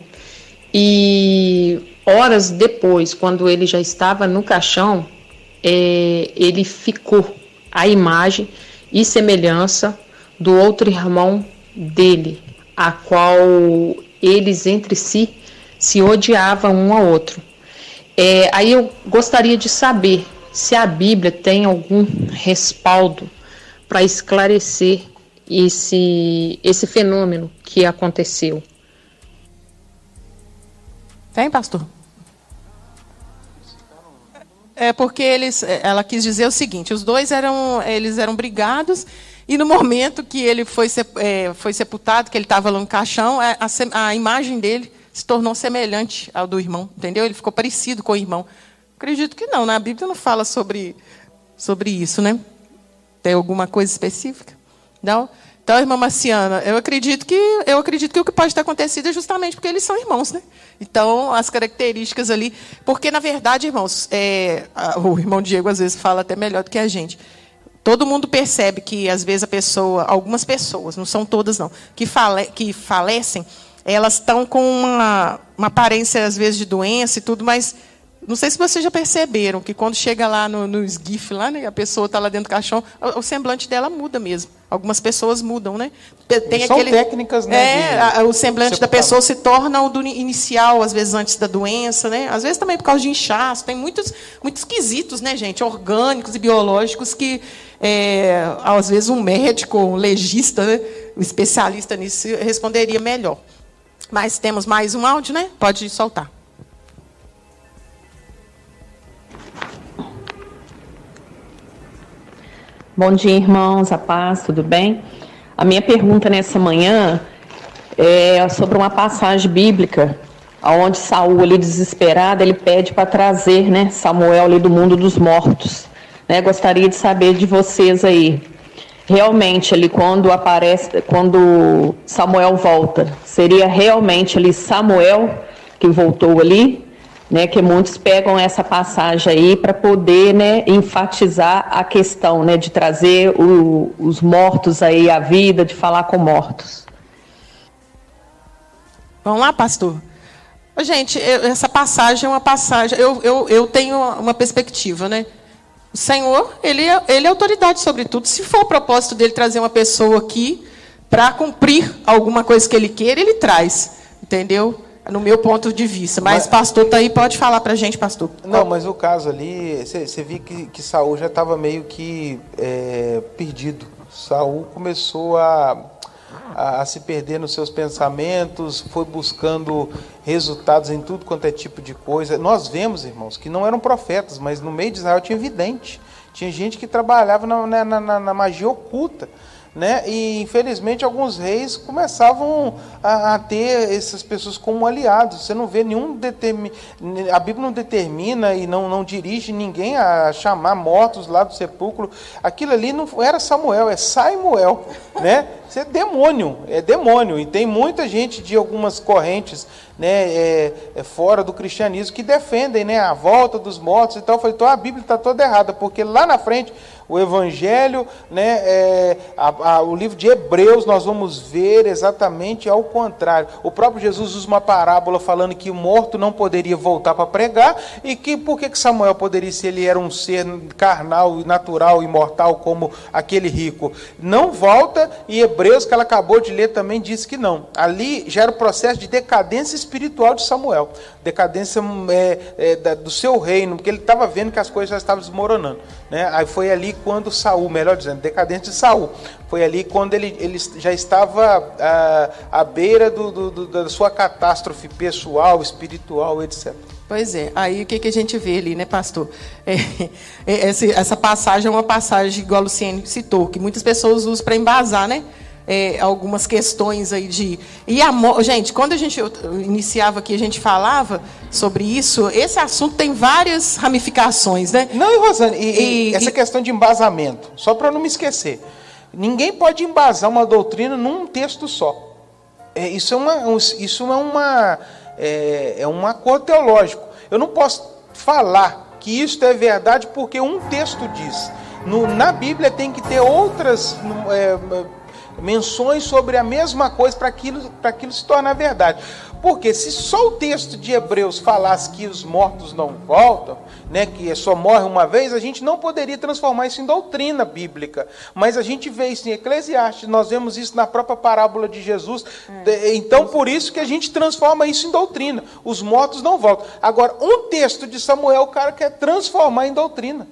E horas depois, quando ele já estava no caixão, é, ele ficou a imagem e semelhança do outro irmão dele, a qual eles entre si se odiavam um ao outro. É, aí eu gostaria de saber se a Bíblia tem algum respaldo para esclarecer esse, esse fenômeno que aconteceu. Tem, pastor? É porque eles, ela quis dizer o seguinte: os dois eram, eles eram brigados e no momento que ele foi, é, foi sepultado, que ele estava lá no caixão, a, a, a, imagem dele se tornou semelhante ao do irmão, entendeu? Ele ficou parecido com o irmão. Acredito que não, na Bíblia não fala sobre, sobre isso, né? Tem alguma coisa específica? Não? Então, irmã Marciana, eu acredito que eu acredito que o que pode ter acontecido é justamente porque eles são irmãos, né? Então, as características ali, porque na verdade, irmãos, é, o irmão Diego às vezes fala até melhor do que a gente. Todo mundo percebe que às vezes a pessoa, algumas pessoas, não são todas não, que, fale, que falecem, elas estão com uma, uma aparência às vezes de doença e tudo, mas não sei se vocês já perceberam que quando chega lá no, no esguife, lá, né, a pessoa está lá dentro do caixão, o, o, semblante dela muda mesmo. Algumas pessoas mudam, né? Tem São aquele, técnicas, né? É, a, o semblante da pessoa se torna o do inicial, às vezes antes da doença, né? Às vezes também por causa de inchaço. Tem muitos, muitos quesitos, né, gente? Orgânicos e biológicos que, é, às vezes, um médico, um legista, né, um especialista nisso responderia melhor. Mas temos mais um áudio, né? Pode soltar. Bom dia, irmãos, a paz, tudo bem? A minha pergunta nessa manhã é sobre uma passagem bíblica, onde Saul, ali desesperado, ele pede para trazer né, Samuel ali do mundo dos mortos. Né? Gostaria de saber de vocês aí. Realmente, ali quando aparece, quando Samuel volta, seria realmente ali Samuel que voltou ali? Né, que muitos pegam essa passagem aí para poder, né, enfatizar a questão, né, de trazer o, os mortos aí à vida, de falar com mortos. Vamos lá, pastor. Gente, eu, essa passagem é uma passagem. Eu, eu, eu tenho uma perspectiva, né? O Senhor, ele, é, ele é autoridade sobre tudo. Se for o propósito dele trazer uma pessoa aqui para cumprir alguma coisa que ele queira, ele traz. Entendeu? No meu ponto de vista. Mas, mas pastor tá aí, pode falar para a gente, pastor. Não, mas o caso ali, você viu que, que Saul já estava meio que é, perdido. Saul começou a, a, a, se perder nos seus pensamentos, foi buscando resultados em tudo quanto é tipo de coisa. Nós vemos, irmãos, que não eram profetas, mas no meio de Israel tinha vidente. Tinha gente que trabalhava na, na, na, na magia oculta. Né? E infelizmente alguns reis começavam a, a, ter essas pessoas como aliados. Você não vê nenhum determin... a Bíblia não determina e não, não dirige ninguém a chamar mortos lá do sepulcro. Aquilo ali não era Samuel, é Samuel, né? Isso é demônio, é demônio. E tem muita gente de algumas correntes né, é, é fora do cristianismo que defendem né, a volta dos mortos e tal. Eu falei, então a Bíblia está toda errada, porque lá na frente o Evangelho, né, é, a, a, o livro de Hebreus, nós vamos ver exatamente ao contrário. O próprio Jesus usa uma parábola falando que o morto não poderia voltar para pregar e que por que Samuel poderia, se ele era um ser carnal, natural, imortal, como aquele rico? Não volta e Hebreus, que ela acabou de ler, também diz que não. Ali já era o processo de decadência espiritual de Samuel, decadência é, é, do seu reino, porque ele estava vendo que as coisas já estavam desmoronando. Né? Aí foi ali quando Saul, melhor dizendo, decadente de Saul, foi ali quando ele, ele já estava à, à beira do, do, do, da sua catástrofe pessoal, espiritual, etc. Pois é, aí o que, que a gente vê ali, né, pastor? É, é, essa passagem é uma passagem, igual a Luciene citou, que muitas pessoas usam para embasar, né? É, algumas questões aí de. E a gente, quando a gente iniciava aqui, a gente falava sobre isso, esse assunto tem várias ramificações, né? Não, e Rosane, e, e essa e... questão de embasamento, só para não me esquecer. Ninguém pode embasar uma doutrina num texto só. É, isso é uma. Isso é uma. É, é um acordo teológico. Eu não posso falar que isso é verdade porque um texto diz. No, na Bíblia tem que ter outras. É, menções sobre a mesma coisa para aquilo, aquilo se tornar verdade. Porque se só o texto de Hebreus falasse que os mortos não voltam, né, que só morre uma vez, a gente não poderia transformar isso em doutrina bíblica. Mas a gente vê isso em Eclesiastes, nós vemos isso na própria parábola de Jesus. É. Então, por isso que a gente transforma isso em doutrina. Os mortos não voltam. Agora, um texto de Samuel, o cara quer transformar em doutrina.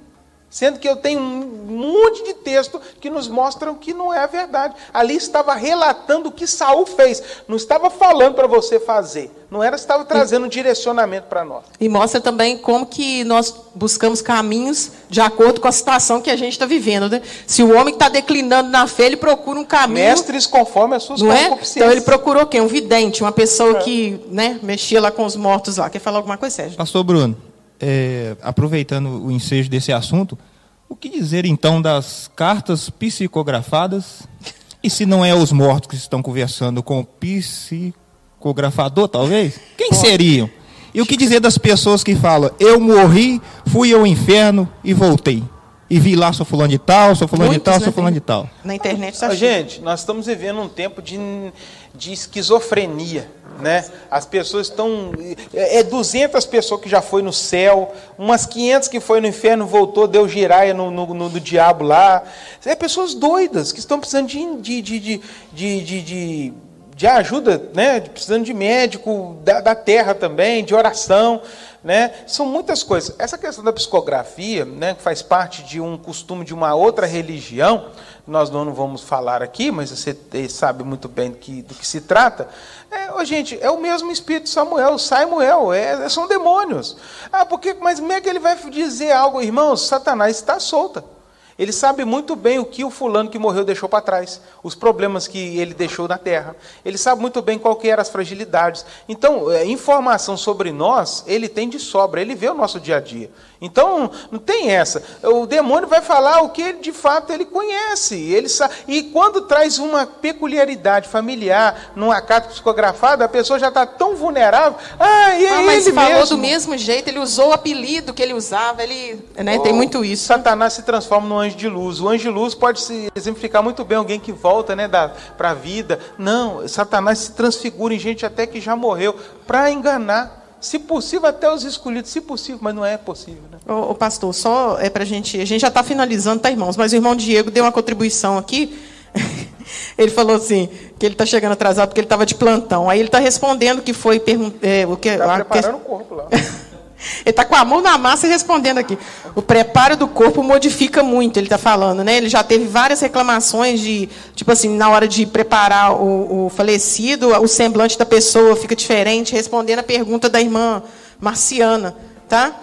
Sendo que eu tenho um monte de texto que nos mostram que não é a verdade. Ali estava relatando o que Saul fez, não estava falando para você fazer. Não era, estava trazendo um direcionamento para nós. E mostra também como que nós buscamos caminhos de acordo com a situação que a gente está vivendo. Né? Se o homem está declinando na fé, ele procura um caminho. Mestres conforme as suas não é? Então ele procurou quem? Um vidente, uma pessoa é. que né, mexia lá com os mortos lá. Quer falar alguma coisa, Sérgio? Pastor Bruno é, aproveitando o ensejo desse assunto, o que dizer então das cartas psicografadas? E se não é os mortos que estão conversando com o psicografador, talvez? Quem seriam? E o que dizer das pessoas que falam, eu morri, fui ao inferno e voltei? E vi lá, sou fulano de tal, sou fulano Muitos, de tal, né? sou fulano de tal. Na internet está Gente, nós estamos vivendo um tempo de, de esquizofrenia. Né? As pessoas estão. É 200 é pessoas que já foi no céu, umas 500 que foi no inferno, voltou, deu giraia no, no, no, no diabo lá. É pessoas doidas que estão precisando de, de, de, de, de, de, de ajuda, né? precisando de médico, da, da terra também, de oração. Né? São muitas coisas. Essa questão da psicografia, né, que faz parte de um costume de uma outra religião, nós não vamos falar aqui, mas você sabe muito bem do que, do que se trata. É, oh, gente, é o mesmo espírito Samuel, Samuel, é, são demônios. Ah, porque, mas como é que ele vai dizer algo, irmãos? Satanás está solta. Ele sabe muito bem o que o fulano que morreu deixou para trás, os problemas que ele deixou na terra. Ele sabe muito bem qual que eram as fragilidades. Então, é, informação sobre nós, ele tem de sobra, ele vê o nosso dia a dia. Então, não tem essa. O demônio vai falar o que ele, de fato ele conhece. Ele sabe. E quando traz uma peculiaridade familiar numa carta psicografada, a pessoa já está tão vulnerável. Ah, e é ah, mas ele falou mesmo. do mesmo jeito, ele usou o apelido que ele usava, ele né, oh, tem muito isso. Satanás se transforma num anjo de luz. O anjo de luz pode se exemplificar muito bem alguém que volta né, para a vida. Não, Satanás se transfigura em gente até que já morreu para enganar. Se possível, até os escolhidos, se possível, mas não é possível. Né? Ô, ô pastor, só é para a gente. A gente já está finalizando, tá, irmãos? Mas o irmão Diego deu uma contribuição aqui. ele falou assim, que ele está chegando atrasado porque ele estava de plantão. Aí ele está respondendo que foi. É, o que, está preparando que... o corpo lá. Ele está com a mão na massa respondendo aqui. O preparo do corpo modifica muito, ele está falando, né? Ele já teve várias reclamações de, tipo assim, na hora de preparar o, o falecido, o semblante da pessoa fica diferente, respondendo a pergunta da irmã Marciana, tá?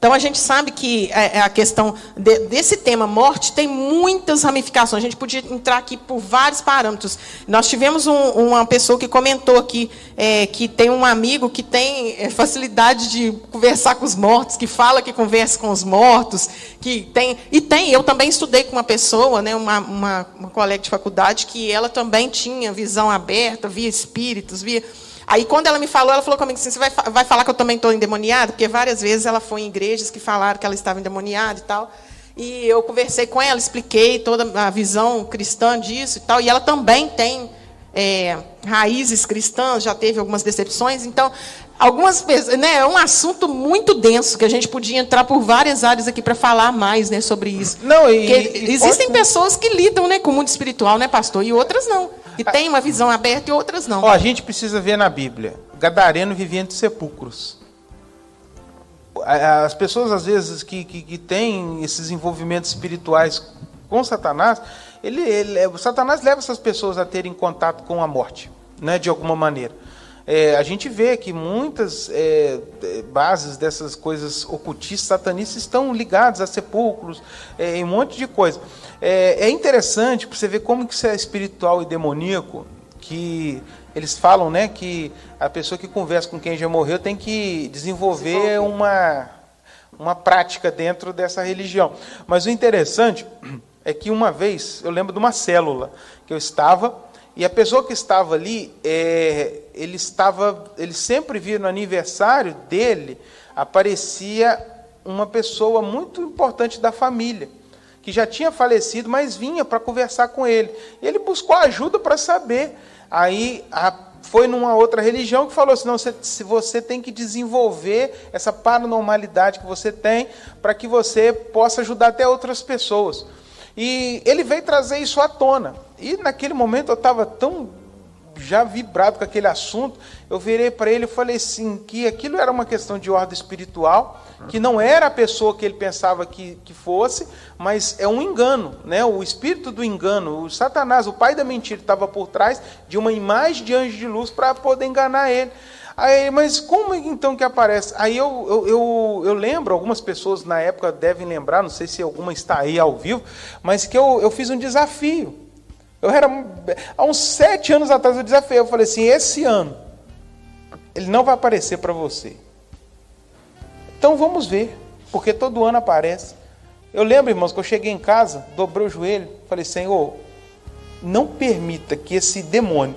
Então a gente sabe que é, é a questão de, desse tema morte tem muitas ramificações. A gente podia entrar aqui por vários parâmetros. Nós tivemos um, uma pessoa que comentou aqui é, que tem um amigo que tem é, facilidade de conversar com os mortos, que fala que conversa com os mortos, que tem e tem. Eu também estudei com uma pessoa, né, uma, uma, uma colega de faculdade, que ela também tinha visão aberta, via espíritos, via Aí, quando ela me falou, ela falou comigo assim: você vai, vai falar que eu também estou endemoniada? Porque várias vezes ela foi em igrejas que falaram que ela estava endemoniada e tal. E eu conversei com ela, expliquei toda a visão cristã disso e tal. E ela também tem é, raízes cristãs, já teve algumas decepções. Então, algumas pessoas, né, é um assunto muito denso que a gente podia entrar por várias áreas aqui para falar mais, né, sobre isso. Não, e, e existem pode... pessoas que lidam, né, com o mundo espiritual, né, pastor, e outras não que tem uma visão aberta e outras não. Ó, a gente precisa ver na Bíblia. Gadareno vivia entre sepulcros. As pessoas, às vezes, que, que, que têm esses envolvimentos espirituais com Satanás, ele, ele, o Satanás leva essas pessoas a terem contato com a morte, né, de alguma maneira. É, a gente vê que muitas é, bases dessas coisas ocultistas, satanistas, estão ligadas a sepulcros, é, em um monte de coisa. É, é interessante para você ver como que isso é espiritual e demoníaco, que eles falam né, que a pessoa que conversa com quem já morreu tem que desenvolver uma, uma prática dentro dessa religião. Mas o interessante é que uma vez, eu lembro de uma célula que eu estava, e a pessoa que estava ali, é, ele estava, ele sempre via no aniversário dele, aparecia uma pessoa muito importante da família que já tinha falecido, mas vinha para conversar com ele. E ele buscou ajuda para saber. Aí a, foi numa outra religião que falou assim: não, se você tem que desenvolver essa paranormalidade que você tem para que você possa ajudar até outras pessoas. E ele veio trazer isso à tona. E naquele momento eu estava tão já vibrado com aquele assunto, eu virei para ele e falei assim, que aquilo era uma questão de ordem espiritual, que não era a pessoa que ele pensava que, que fosse, mas é um engano, né? o espírito do engano, o Satanás, o pai da mentira, estava por trás de uma imagem de anjo de luz para poder enganar ele. Aí, mas como então que aparece? Aí eu, eu, eu, eu, lembro, algumas pessoas na época devem lembrar, não sei se alguma está aí ao vivo, mas que eu, eu fiz um desafio. Eu era. Há uns sete anos atrás eu desafiei. Eu falei assim: esse ano, ele não vai aparecer para você. Então vamos ver, porque todo ano aparece. Eu lembro, irmãos, que eu cheguei em casa, dobrei o joelho, falei: Senhor, não permita que esse demônio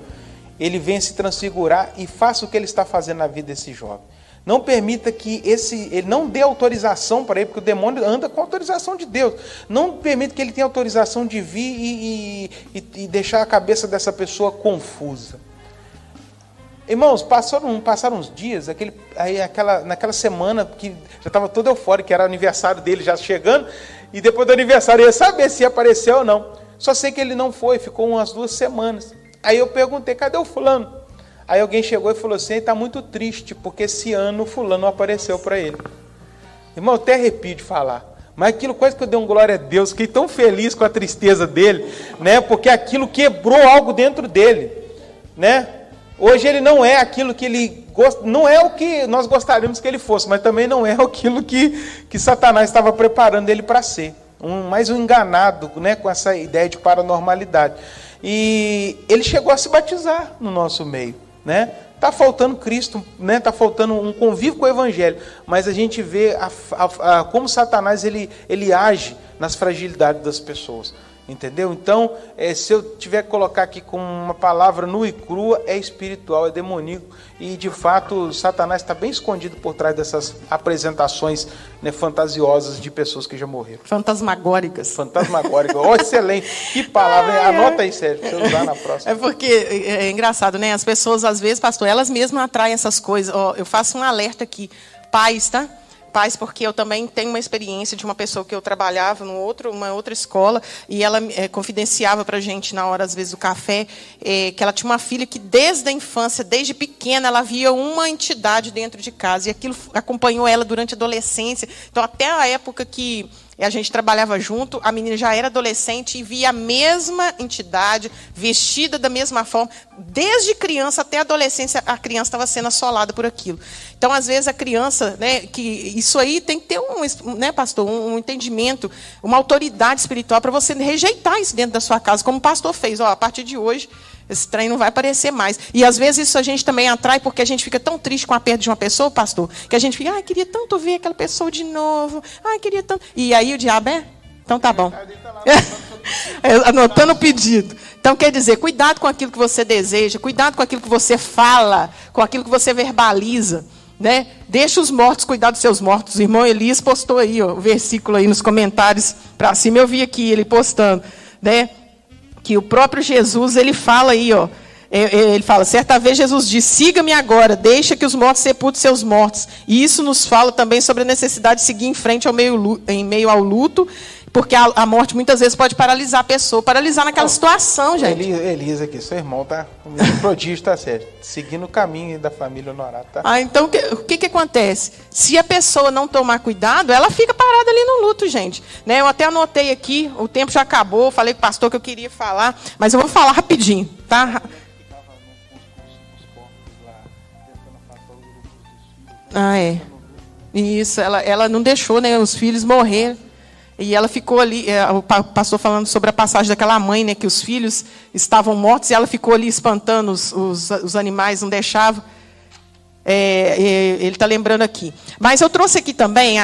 ele venha se transfigurar e faça o que ele está fazendo na vida desse jovem. Não permita que esse. Ele não dê autorização para ele, porque o demônio anda com autorização de Deus. Não permita que ele tenha autorização de vir e, e, e deixar a cabeça dessa pessoa confusa. Irmãos, passaram, passaram uns dias, aquele, aí, aquela, naquela semana que já estava todo eufórico, que era aniversário dele já chegando, e depois do aniversário ia saber se apareceu ou não. Só sei que ele não foi, ficou umas duas semanas. Aí eu perguntei, cadê o fulano? Aí alguém chegou e falou assim: ele está muito triste, porque esse ano fulano apareceu para ele. Irmão, eu até arrepio de falar. Mas aquilo, coisa que eu dei um glória a Deus, fiquei tão feliz com a tristeza dele, né? Porque aquilo quebrou algo dentro dele, né? Hoje ele não é aquilo que ele gost... não é o que nós gostaríamos que ele fosse, mas também não é aquilo que, que Satanás estava preparando ele para ser. um, mais um enganado né, com essa ideia de paranormalidade. E ele chegou a se batizar no nosso meio. Né? Está faltando Cristo, né? Está faltando um convívio com o Evangelho, mas a gente vê a, a, a, como Satanás ele, ele age nas fragilidades das pessoas. Entendeu? Então, é, se eu tiver que colocar aqui com uma palavra nua e crua, é espiritual, é demoníaco. E de fato, Satanás está bem escondido por trás dessas apresentações né, fantasiosas de pessoas que já morreram. Fantasmagóricas. Fantasmagóricas. oh, excelente. Que palavra. É, Anota aí, Sérgio, para eu usar na próxima. É porque é, é, engraçado, né? As pessoas, às vezes, pastor, elas mesmas atraem essas coisas. Oh, eu faço um alerta aqui. Pais, tá? Pais, porque eu também tenho uma experiência de uma pessoa que eu trabalhava numa outra, uma outra escola, e ela é, confidenciava para a gente, na hora, às vezes, do café, é, que ela tinha uma filha que, desde a infância, desde pequena, ela via uma entidade dentro de casa, e aquilo acompanhou ela durante a adolescência. Então, até a época que e a gente trabalhava junto, a menina já era adolescente e via a mesma entidade, vestida da mesma forma. Desde criança até adolescência, a criança estava sendo assolada por aquilo. Então, às vezes, a criança, né, que isso aí tem que ter um, né, pastor, um, um entendimento, uma autoridade espiritual para você rejeitar isso dentro da sua casa, como o pastor fez. Ó, a partir de hoje, esse trem não vai aparecer mais. E às vezes isso a gente também atrai porque a gente fica tão triste com a perda de uma pessoa, pastor, que a gente fica, ah, queria tanto ver aquela pessoa de novo. Ah, queria tanto. E aí o diabo é? Então tá bom. Anotando o pedido. Então quer dizer, cuidado com aquilo que você deseja, cuidado com aquilo que você fala, com aquilo que você verbaliza. Né? Deixa os mortos cuidar dos seus mortos. O irmão Elias postou aí ó, o versículo aí nos comentários para cima. Eu vi aqui ele postando. Né? Que o próprio Jesus ele fala aí, ó. É, é, ele fala, certa vez Jesus disse, siga-me agora, deixa que os mortos sepultem seus mortos. E isso nos fala também sobre a necessidade de seguir em frente ao meio, em meio ao luto porque a, a, morte muitas vezes pode paralisar a pessoa, paralisar naquela situação, gente. Elisa aqui, seu irmão tá um prodígio, tá certo. Seguindo o caminho da família honorada, tá? Ah, então o que, que acontece? Se a pessoa não tomar cuidado, ela fica parada ali no luto, gente. Né? Eu até anotei aqui, o tempo já acabou, falei com o pastor que eu queria falar, mas eu vou falar rapidinho, tá? Ah, é. Isso, ela, ela não deixou né, os filhos morrer. E ela ficou ali, é, o pastor falando sobre a passagem daquela mãe, né, que os filhos estavam mortos e ela ficou ali espantando os, os, os animais, não deixava. É, é, ele está lembrando aqui. Mas eu trouxe aqui também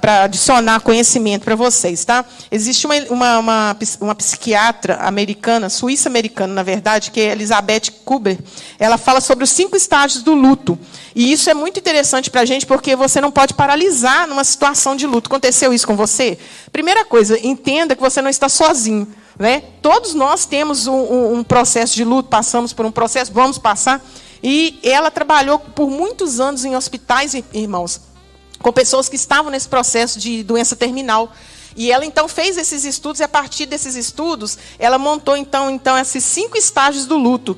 para adicionar conhecimento para vocês. Tá? Existe uma, uma, uma, uma, psiquiatra americana, suíça-americana, na verdade, que é Elizabeth Kubler. Ela fala sobre os cinco estágios do luto. E isso é muito interessante para a gente, porque você não pode paralisar numa situação de luto. Aconteceu isso com você? Primeira coisa, entenda que você não está sozinho. Né? Todos nós temos um, um, um processo de luto, passamos por um processo, vamos passar. E ela trabalhou por muitos anos em hospitais, irmãos, com pessoas que estavam nesse processo de doença terminal. E ela então fez esses estudos e a partir desses estudos, ela montou então, então esses cinco estágios do luto.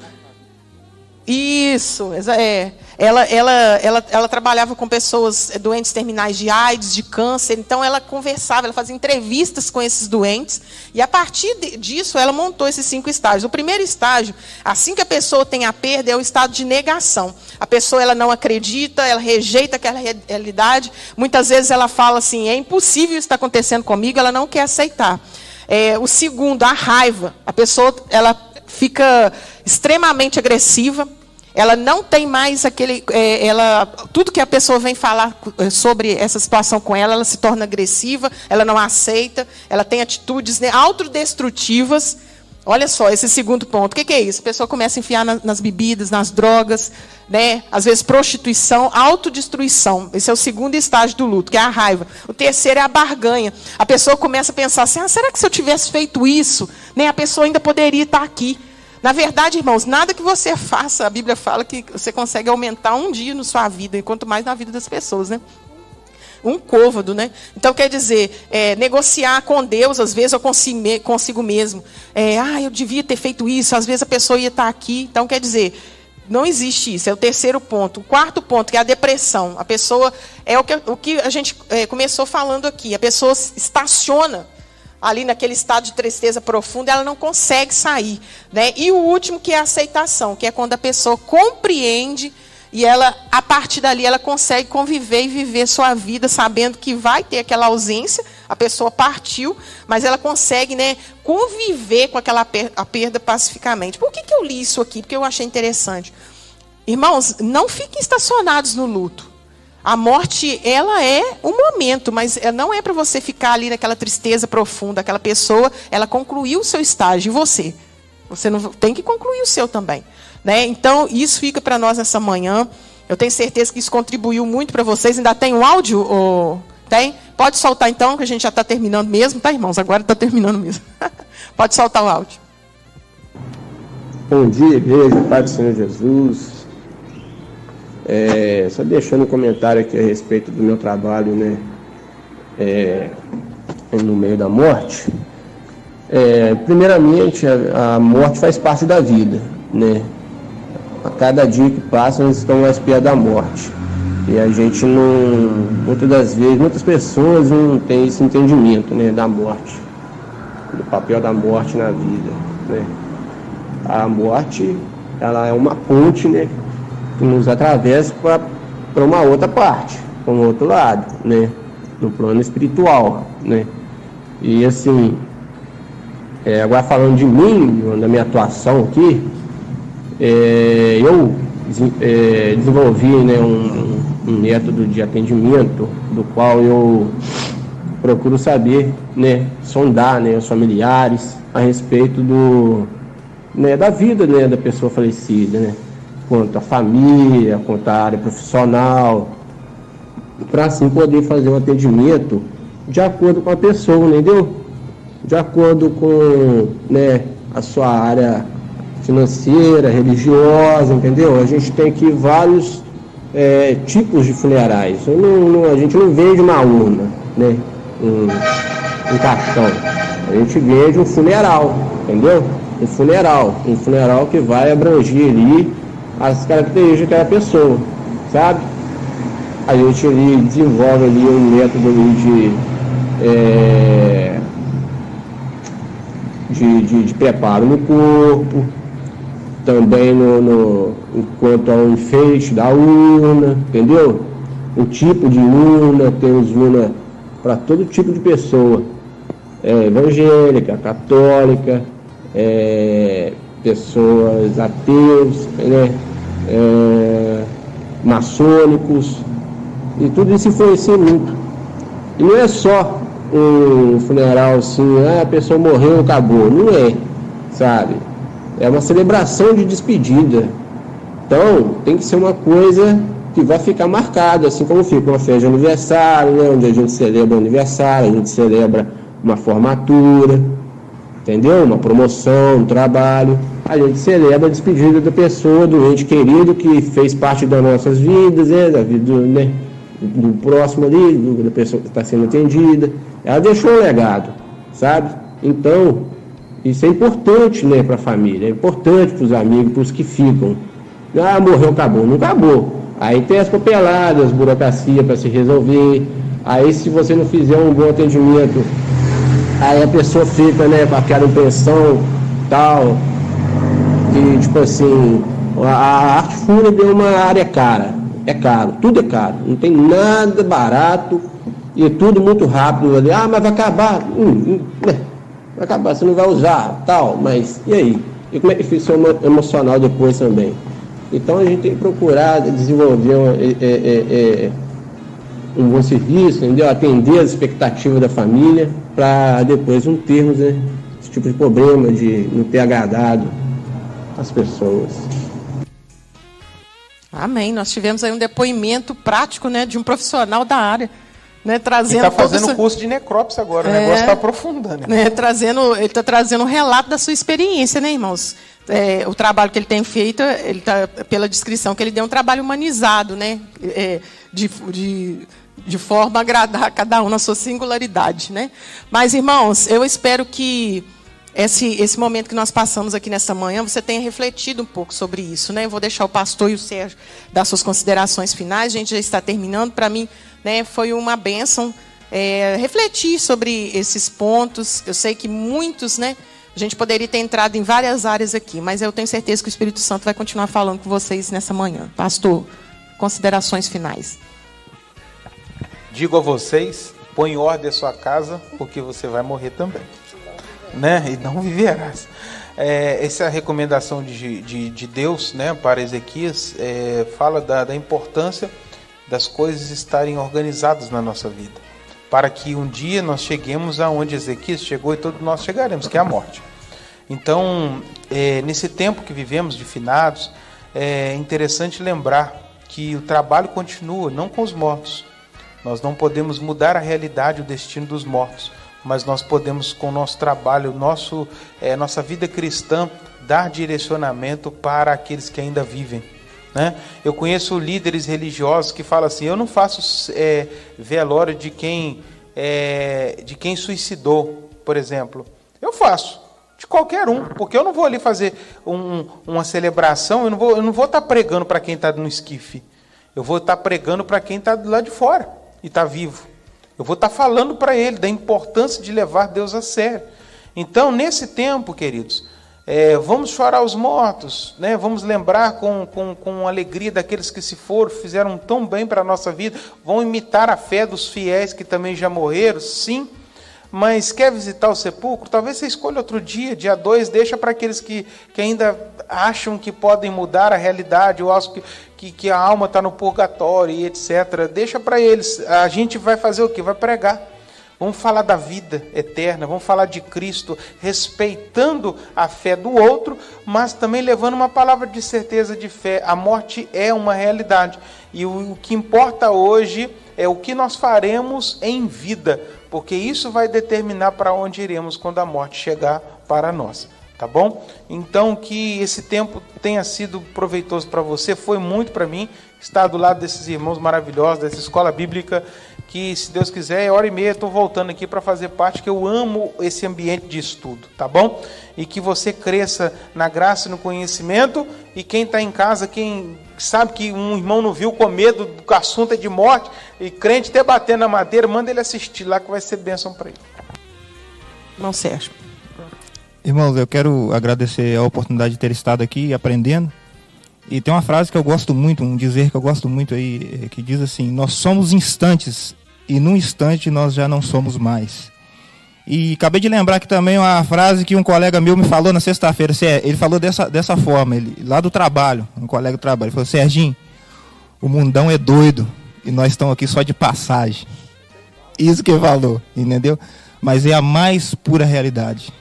Isso, é. Ela, ela, ela, ela trabalhava com pessoas eh, doentes terminais de AIDS, de câncer, então ela conversava, ela fazia entrevistas com esses doentes, e a partir disso ela montou esses cinco estágios. O primeiro estágio, assim que a pessoa tem a perda, é o estado de negação. A pessoa ela não acredita, ela rejeita aquela realidade, muitas vezes ela fala assim: é impossível isso estar acontecendo comigo, ela não quer aceitar. É, o segundo, a raiva. A pessoa ela fica extremamente agressiva, ela não tem mais aquele. É, ela, tudo que a pessoa vem falar é, sobre essa situação com ela, ela se torna agressiva, ela não aceita, ela tem atitudes né, autodestrutivas. Olha só, esse segundo ponto. O que, que é isso? A pessoa começa a enfiar na, nas bebidas, nas drogas, né? às vezes prostituição, autodestruição. Esse é o segundo estágio do luto, que é a raiva. O terceiro é a barganha. A pessoa começa a pensar assim: ah, será que se eu tivesse feito isso, né, a pessoa ainda poderia estar aqui? Na verdade, irmãos, nada que você faça, a Bíblia fala que você consegue aumentar um dia na sua vida, enquanto mais na vida das pessoas, né? Um côvado, né? Então, quer dizer, é, negociar com Deus, às vezes, eu consigo, consigo mesmo. É, ah, eu devia ter feito isso, às vezes a pessoa ia estar aqui. Então, quer dizer, não existe isso. É o terceiro ponto. O quarto ponto, que é a depressão. A pessoa, é o que, o que a gente é, começou falando aqui, a pessoa estaciona ali naquele estado de tristeza profunda, ela não consegue sair. Né? E o último, que é a aceitação, que é quando a pessoa compreende e ela, a partir dali, ela consegue conviver e viver sua vida sabendo que vai ter aquela ausência, a pessoa partiu, mas ela consegue né, conviver com aquela per a perda pacificamente. Por que, que eu li isso aqui? Porque eu achei interessante. Irmãos, não fiquem estacionados no luto. A morte, ela é um momento, mas não é para você ficar ali naquela tristeza profunda. Aquela pessoa, ela concluiu o seu estágio, e você? Você não tem que concluir o seu também. Né? Então, isso fica para nós nessa manhã. Eu tenho certeza que isso contribuiu muito para vocês. Ainda tem um áudio? Ou... Tem? Pode soltar então, que a gente já está terminando mesmo, tá, irmãos? Agora está terminando mesmo. Pode soltar o áudio. Bom dia, igreja, Pai do Senhor Jesus. É, só deixando um comentário aqui a respeito do meu trabalho, né? É, no meio da morte. É, primeiramente, a, a, morte faz parte da vida, né? A cada dia que passa, nós estamos mais perto da morte. E a gente não, muitas das vezes, muitas pessoas não têm esse entendimento, né, da morte, do papel da morte na vida, né? A morte, ela é uma ponte, né, nos atravessa para uma outra parte, para um outro lado, né? No plano espiritual, né? E assim, é, agora falando de mim, da minha atuação aqui, é, eu é, desenvolvi né, um, um, método de atendimento do qual eu procuro saber, né, sondar né, os familiares a respeito do, né, da vida né, da pessoa falecida, né? Quanto à família, quanto à área profissional, para assim poder fazer um atendimento de acordo com a pessoa, entendeu? De acordo com né, a sua área financeira, religiosa, entendeu? A gente tem aqui vários é, tipos de funerais. Não, não, a gente não vende uma urna, né? Um, um cartão. A gente vende um funeral, entendeu? Um funeral. Um funeral que vai abranger ali as características daquela pessoa, sabe? A gente ali desenvolve ali um método ali de, é, de, de, de, preparo no corpo, também no, no, enquanto ao enfeite da urna, entendeu? O tipo de urna, temos urna para todo tipo de pessoa, é, evangélica, católica, é, pessoas ateus, né? É, maçônicos, e tudo isso influencia muito. E não é só um funeral assim, ah, a pessoa morreu, acabou. Não é, sabe? É uma celebração de despedida. Então, tem que ser uma coisa que vai ficar marcada, assim como fica uma festa de aniversário, né, onde a gente celebra aniversário, a gente celebra uma formatura, entendeu? Uma promoção, um trabalho a gente celebra a despedida da pessoa, do ente querido que fez parte das nossas vidas, né, da vida do, né, do próximo ali, do, da pessoa que está sendo atendida. Ela deixou um legado, sabe? Então, isso é importante né, para a família, é importante para os amigos, para os que ficam. Ah, morreu, acabou. Não acabou. Aí tem as papeladas, burocracia para se resolver. Aí se você não fizer um bom atendimento, aí a pessoa fica né, com aquela impressão tal, que, tipo assim, a arte fúnebre é uma área cara. É caro, tudo é caro. Não tem nada barato e tudo muito rápido. Ali. Ah, mas vai acabar. Hum, hum, né? Vai acabar, você não vai usar, tal. Mas e aí? E como é que fica o emocional depois também? Então a gente tem que procurar desenvolver uma, é, é, é, é um bom serviço, entendeu? atender as expectativas da família, para depois não termos né, esse tipo de problema de não ter agradado as pessoas. Amém. Nós tivemos aí um depoimento prático né, de um profissional da área. Né, trazendo ele está fazendo o curso de necrópsia agora, é, o negócio está aprofundando. Né, trazendo, ele está trazendo um relato da sua experiência, né, irmãos? É, o trabalho que ele tem feito, ele tá, pela descrição que ele deu, um trabalho humanizado, né? É, de, de, de forma a agradar cada um na sua singularidade. Né? Mas, irmãos, eu espero que esse, esse momento que nós passamos aqui nessa manhã, você tenha refletido um pouco sobre isso. Né? Eu vou deixar o pastor e o Sérgio dar suas considerações finais. A gente já está terminando. Para mim, né, foi uma bênção é, refletir sobre esses pontos. Eu sei que muitos, né? A gente poderia ter entrado em várias áreas aqui, mas eu tenho certeza que o Espírito Santo vai continuar falando com vocês nessa manhã. Pastor, considerações finais. Digo a vocês põe em ordem a sua casa, porque você vai morrer também. Né? E não viverás. É, essa é a recomendação de, de, de, Deus né, para Ezequias, é, fala da, da importância das coisas estarem organizadas na nossa vida, para que um dia nós cheguemos aonde Ezequias chegou e todos nós chegaremos, que é a morte. Então, é, nesse tempo que vivemos de finados, é interessante lembrar que o trabalho continua, não com os mortos. Nós não podemos mudar a realidade, o destino dos mortos, mas nós podemos, com o nosso trabalho, nosso, é, nossa vida cristã, dar direcionamento para aqueles que ainda vivem. Né? Eu conheço líderes religiosos que falam assim: eu não faço é, velório de quem, é, de quem suicidou, por exemplo. Eu faço, de qualquer um, porque eu não vou ali fazer um, uma celebração, eu não vou, eu não vou estar pregando para quem está no esquife, eu vou estar pregando para quem está lado de fora e está vivo. Eu vou estar falando para ele da importância de levar Deus a sério. Então, nesse tempo, queridos, é, vamos chorar os mortos, né? vamos lembrar com, com, com alegria daqueles que se foram, fizeram tão bem para a nossa vida, vão imitar a fé dos fiéis que também já morreram, sim mas quer visitar o sepulcro? Talvez você escolha outro dia, dia 2, deixa para aqueles que, que ainda acham que podem mudar a realidade, ou acham que, que, que a alma está no purgatório e etc. Deixa para eles. A gente vai fazer o que? Vai pregar. Vamos falar da vida eterna, vamos falar de Cristo, respeitando a fé do outro, mas também levando uma palavra de certeza de fé. A morte é uma realidade. E o, o que importa hoje é o que nós faremos em vida porque isso vai determinar para onde iremos quando a morte chegar para nós. Tá bom? Então, que esse tempo tenha sido proveitoso para você, foi muito para mim estar do lado desses irmãos maravilhosos, dessa escola bíblica, que, se Deus quiser, é hora e meia, estou voltando aqui para fazer parte, que eu amo esse ambiente de estudo, tá bom? E que você cresça na graça e no conhecimento, e quem está em casa, quem sabe que um irmão não viu com medo, que o assunto é de morte, e crente até batendo na madeira, manda ele assistir lá que vai ser bênção para ele. Irmão Sérgio. Irmãos, eu quero agradecer a oportunidade de ter estado aqui aprendendo. E tem uma frase que eu gosto muito, um dizer que eu gosto muito aí, que diz assim: Nós somos instantes e num instante nós já não somos mais. E acabei de lembrar aqui também uma frase que um colega meu me falou na sexta-feira. Ele falou dessa, dessa forma, ele, lá do trabalho, um colega do trabalho. Ele falou: Serginho, o mundão é doido e nós estamos aqui só de passagem. Isso que ele falou, entendeu? Mas é a mais pura realidade.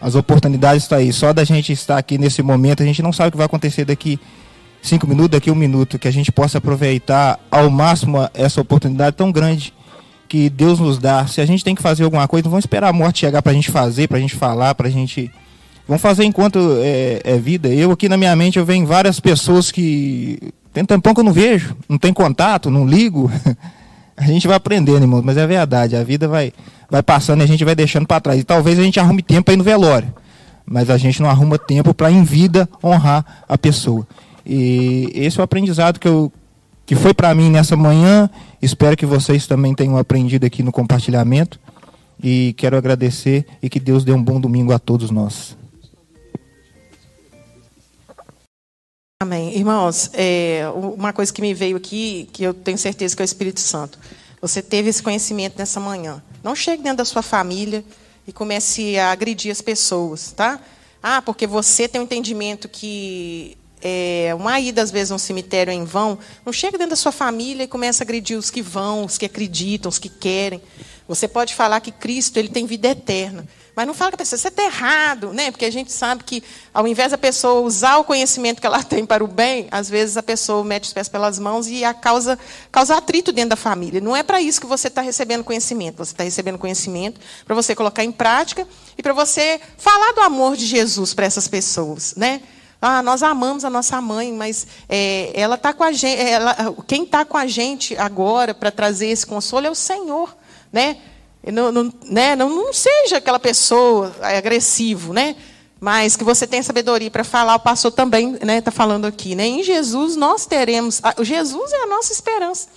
As oportunidades estão aí. Só da gente estar aqui nesse momento, a gente não sabe o que vai acontecer daqui cinco minutos, daqui um minuto, que a gente possa aproveitar ao máximo essa oportunidade tão grande que Deus nos dá. Se a gente tem que fazer alguma coisa, não vamos esperar a morte chegar para a gente fazer, para a gente falar, para a gente. Vamos fazer enquanto é, é, vida. Eu aqui na minha mente eu vejo várias pessoas que tem tampão que eu não vejo, não tem contato, não ligo. a gente vai aprendendo, irmãos, mas é verdade. A vida vai, vai passando e a gente vai deixando para trás. E talvez a gente arrume tempo para no velório, mas a gente não arruma tempo para em vida honrar a pessoa. E esse é o aprendizado que, eu, que foi para mim nessa manhã. Espero que vocês também tenham aprendido aqui no compartilhamento. E quero agradecer e que Deus dê um bom domingo a todos nós. Amém. Irmãos, é, uma coisa que me veio aqui, que eu tenho certeza que é o Espírito Santo. Você teve esse conhecimento nessa manhã. Não chegue dentro da sua família e comece a agredir as pessoas, tá? Ah, porque você tem um entendimento que é, uma ida, às vezes, a um cemitério em vão, não chega dentro da sua família e começa a agredir os que vão, os que acreditam, os que querem. Você pode falar que Cristo ele tem vida eterna. Mas não fala que a pessoa, você está errado, né? Porque a gente sabe que, ao invés da pessoa usar o conhecimento que ela tem para o bem, às vezes a pessoa mete os pés pelas mãos e a causa, causa atrito dentro da família. Não é para isso que você está recebendo conhecimento. Você está recebendo conhecimento para você colocar em prática e para você falar do amor de Jesus para essas pessoas, né? Ah, nós amamos a nossa mãe, mas é, ela está com a gente. Ela, quem está com a gente agora para trazer esse consolo é o Senhor, né? Não, não, né? não, não seja aquela pessoa agressivo, né? Mas que você tenha sabedoria para falar. O pastor também está né, tá falando aqui, né? Em Jesus nós teremos. Jesus é a nossa esperança,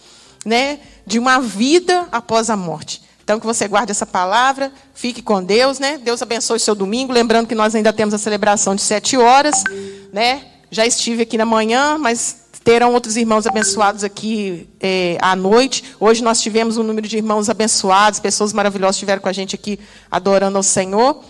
né? De uma vida após a morte. Então, que você guarde essa palavra, fique com Deus, né? Deus abençoe seu domingo. Lembrando que nós ainda temos a celebração de sete horas, né? Já estive aqui na manhã, mas terão outros irmãos abençoados aqui é, à noite. Hoje nós tivemos um número de irmãos abençoados, pessoas maravilhosas estiveram com a gente aqui adorando ao Senhor.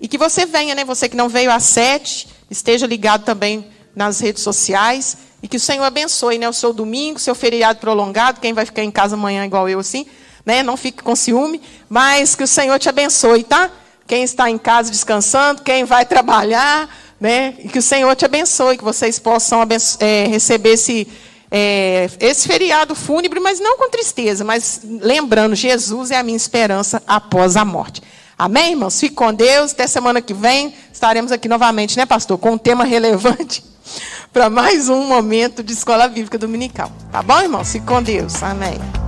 E que você venha, né? Você que não veio às sete, esteja ligado também nas redes sociais. E que o Senhor abençoe, né? O seu domingo, seu feriado prolongado. Quem vai ficar em casa amanhã igual eu, assim, né? Não fique com ciúme. Mas que o Senhor te abençoe, tá? Quem está em casa descansando, quem vai trabalhar, né? E que o Senhor te abençoe, que vocês possam é, receber esse, é, esse feriado fúnebre, mas não com tristeza, mas lembrando, Jesus é a minha esperança após a morte. Amém, irmãos? Fique com Deus. Até semana que vem estaremos aqui novamente, né, pastor? Com um tema relevante para mais um momento de escola bíblica dominical. Tá bom, irmãos? Fique com Deus. Amém.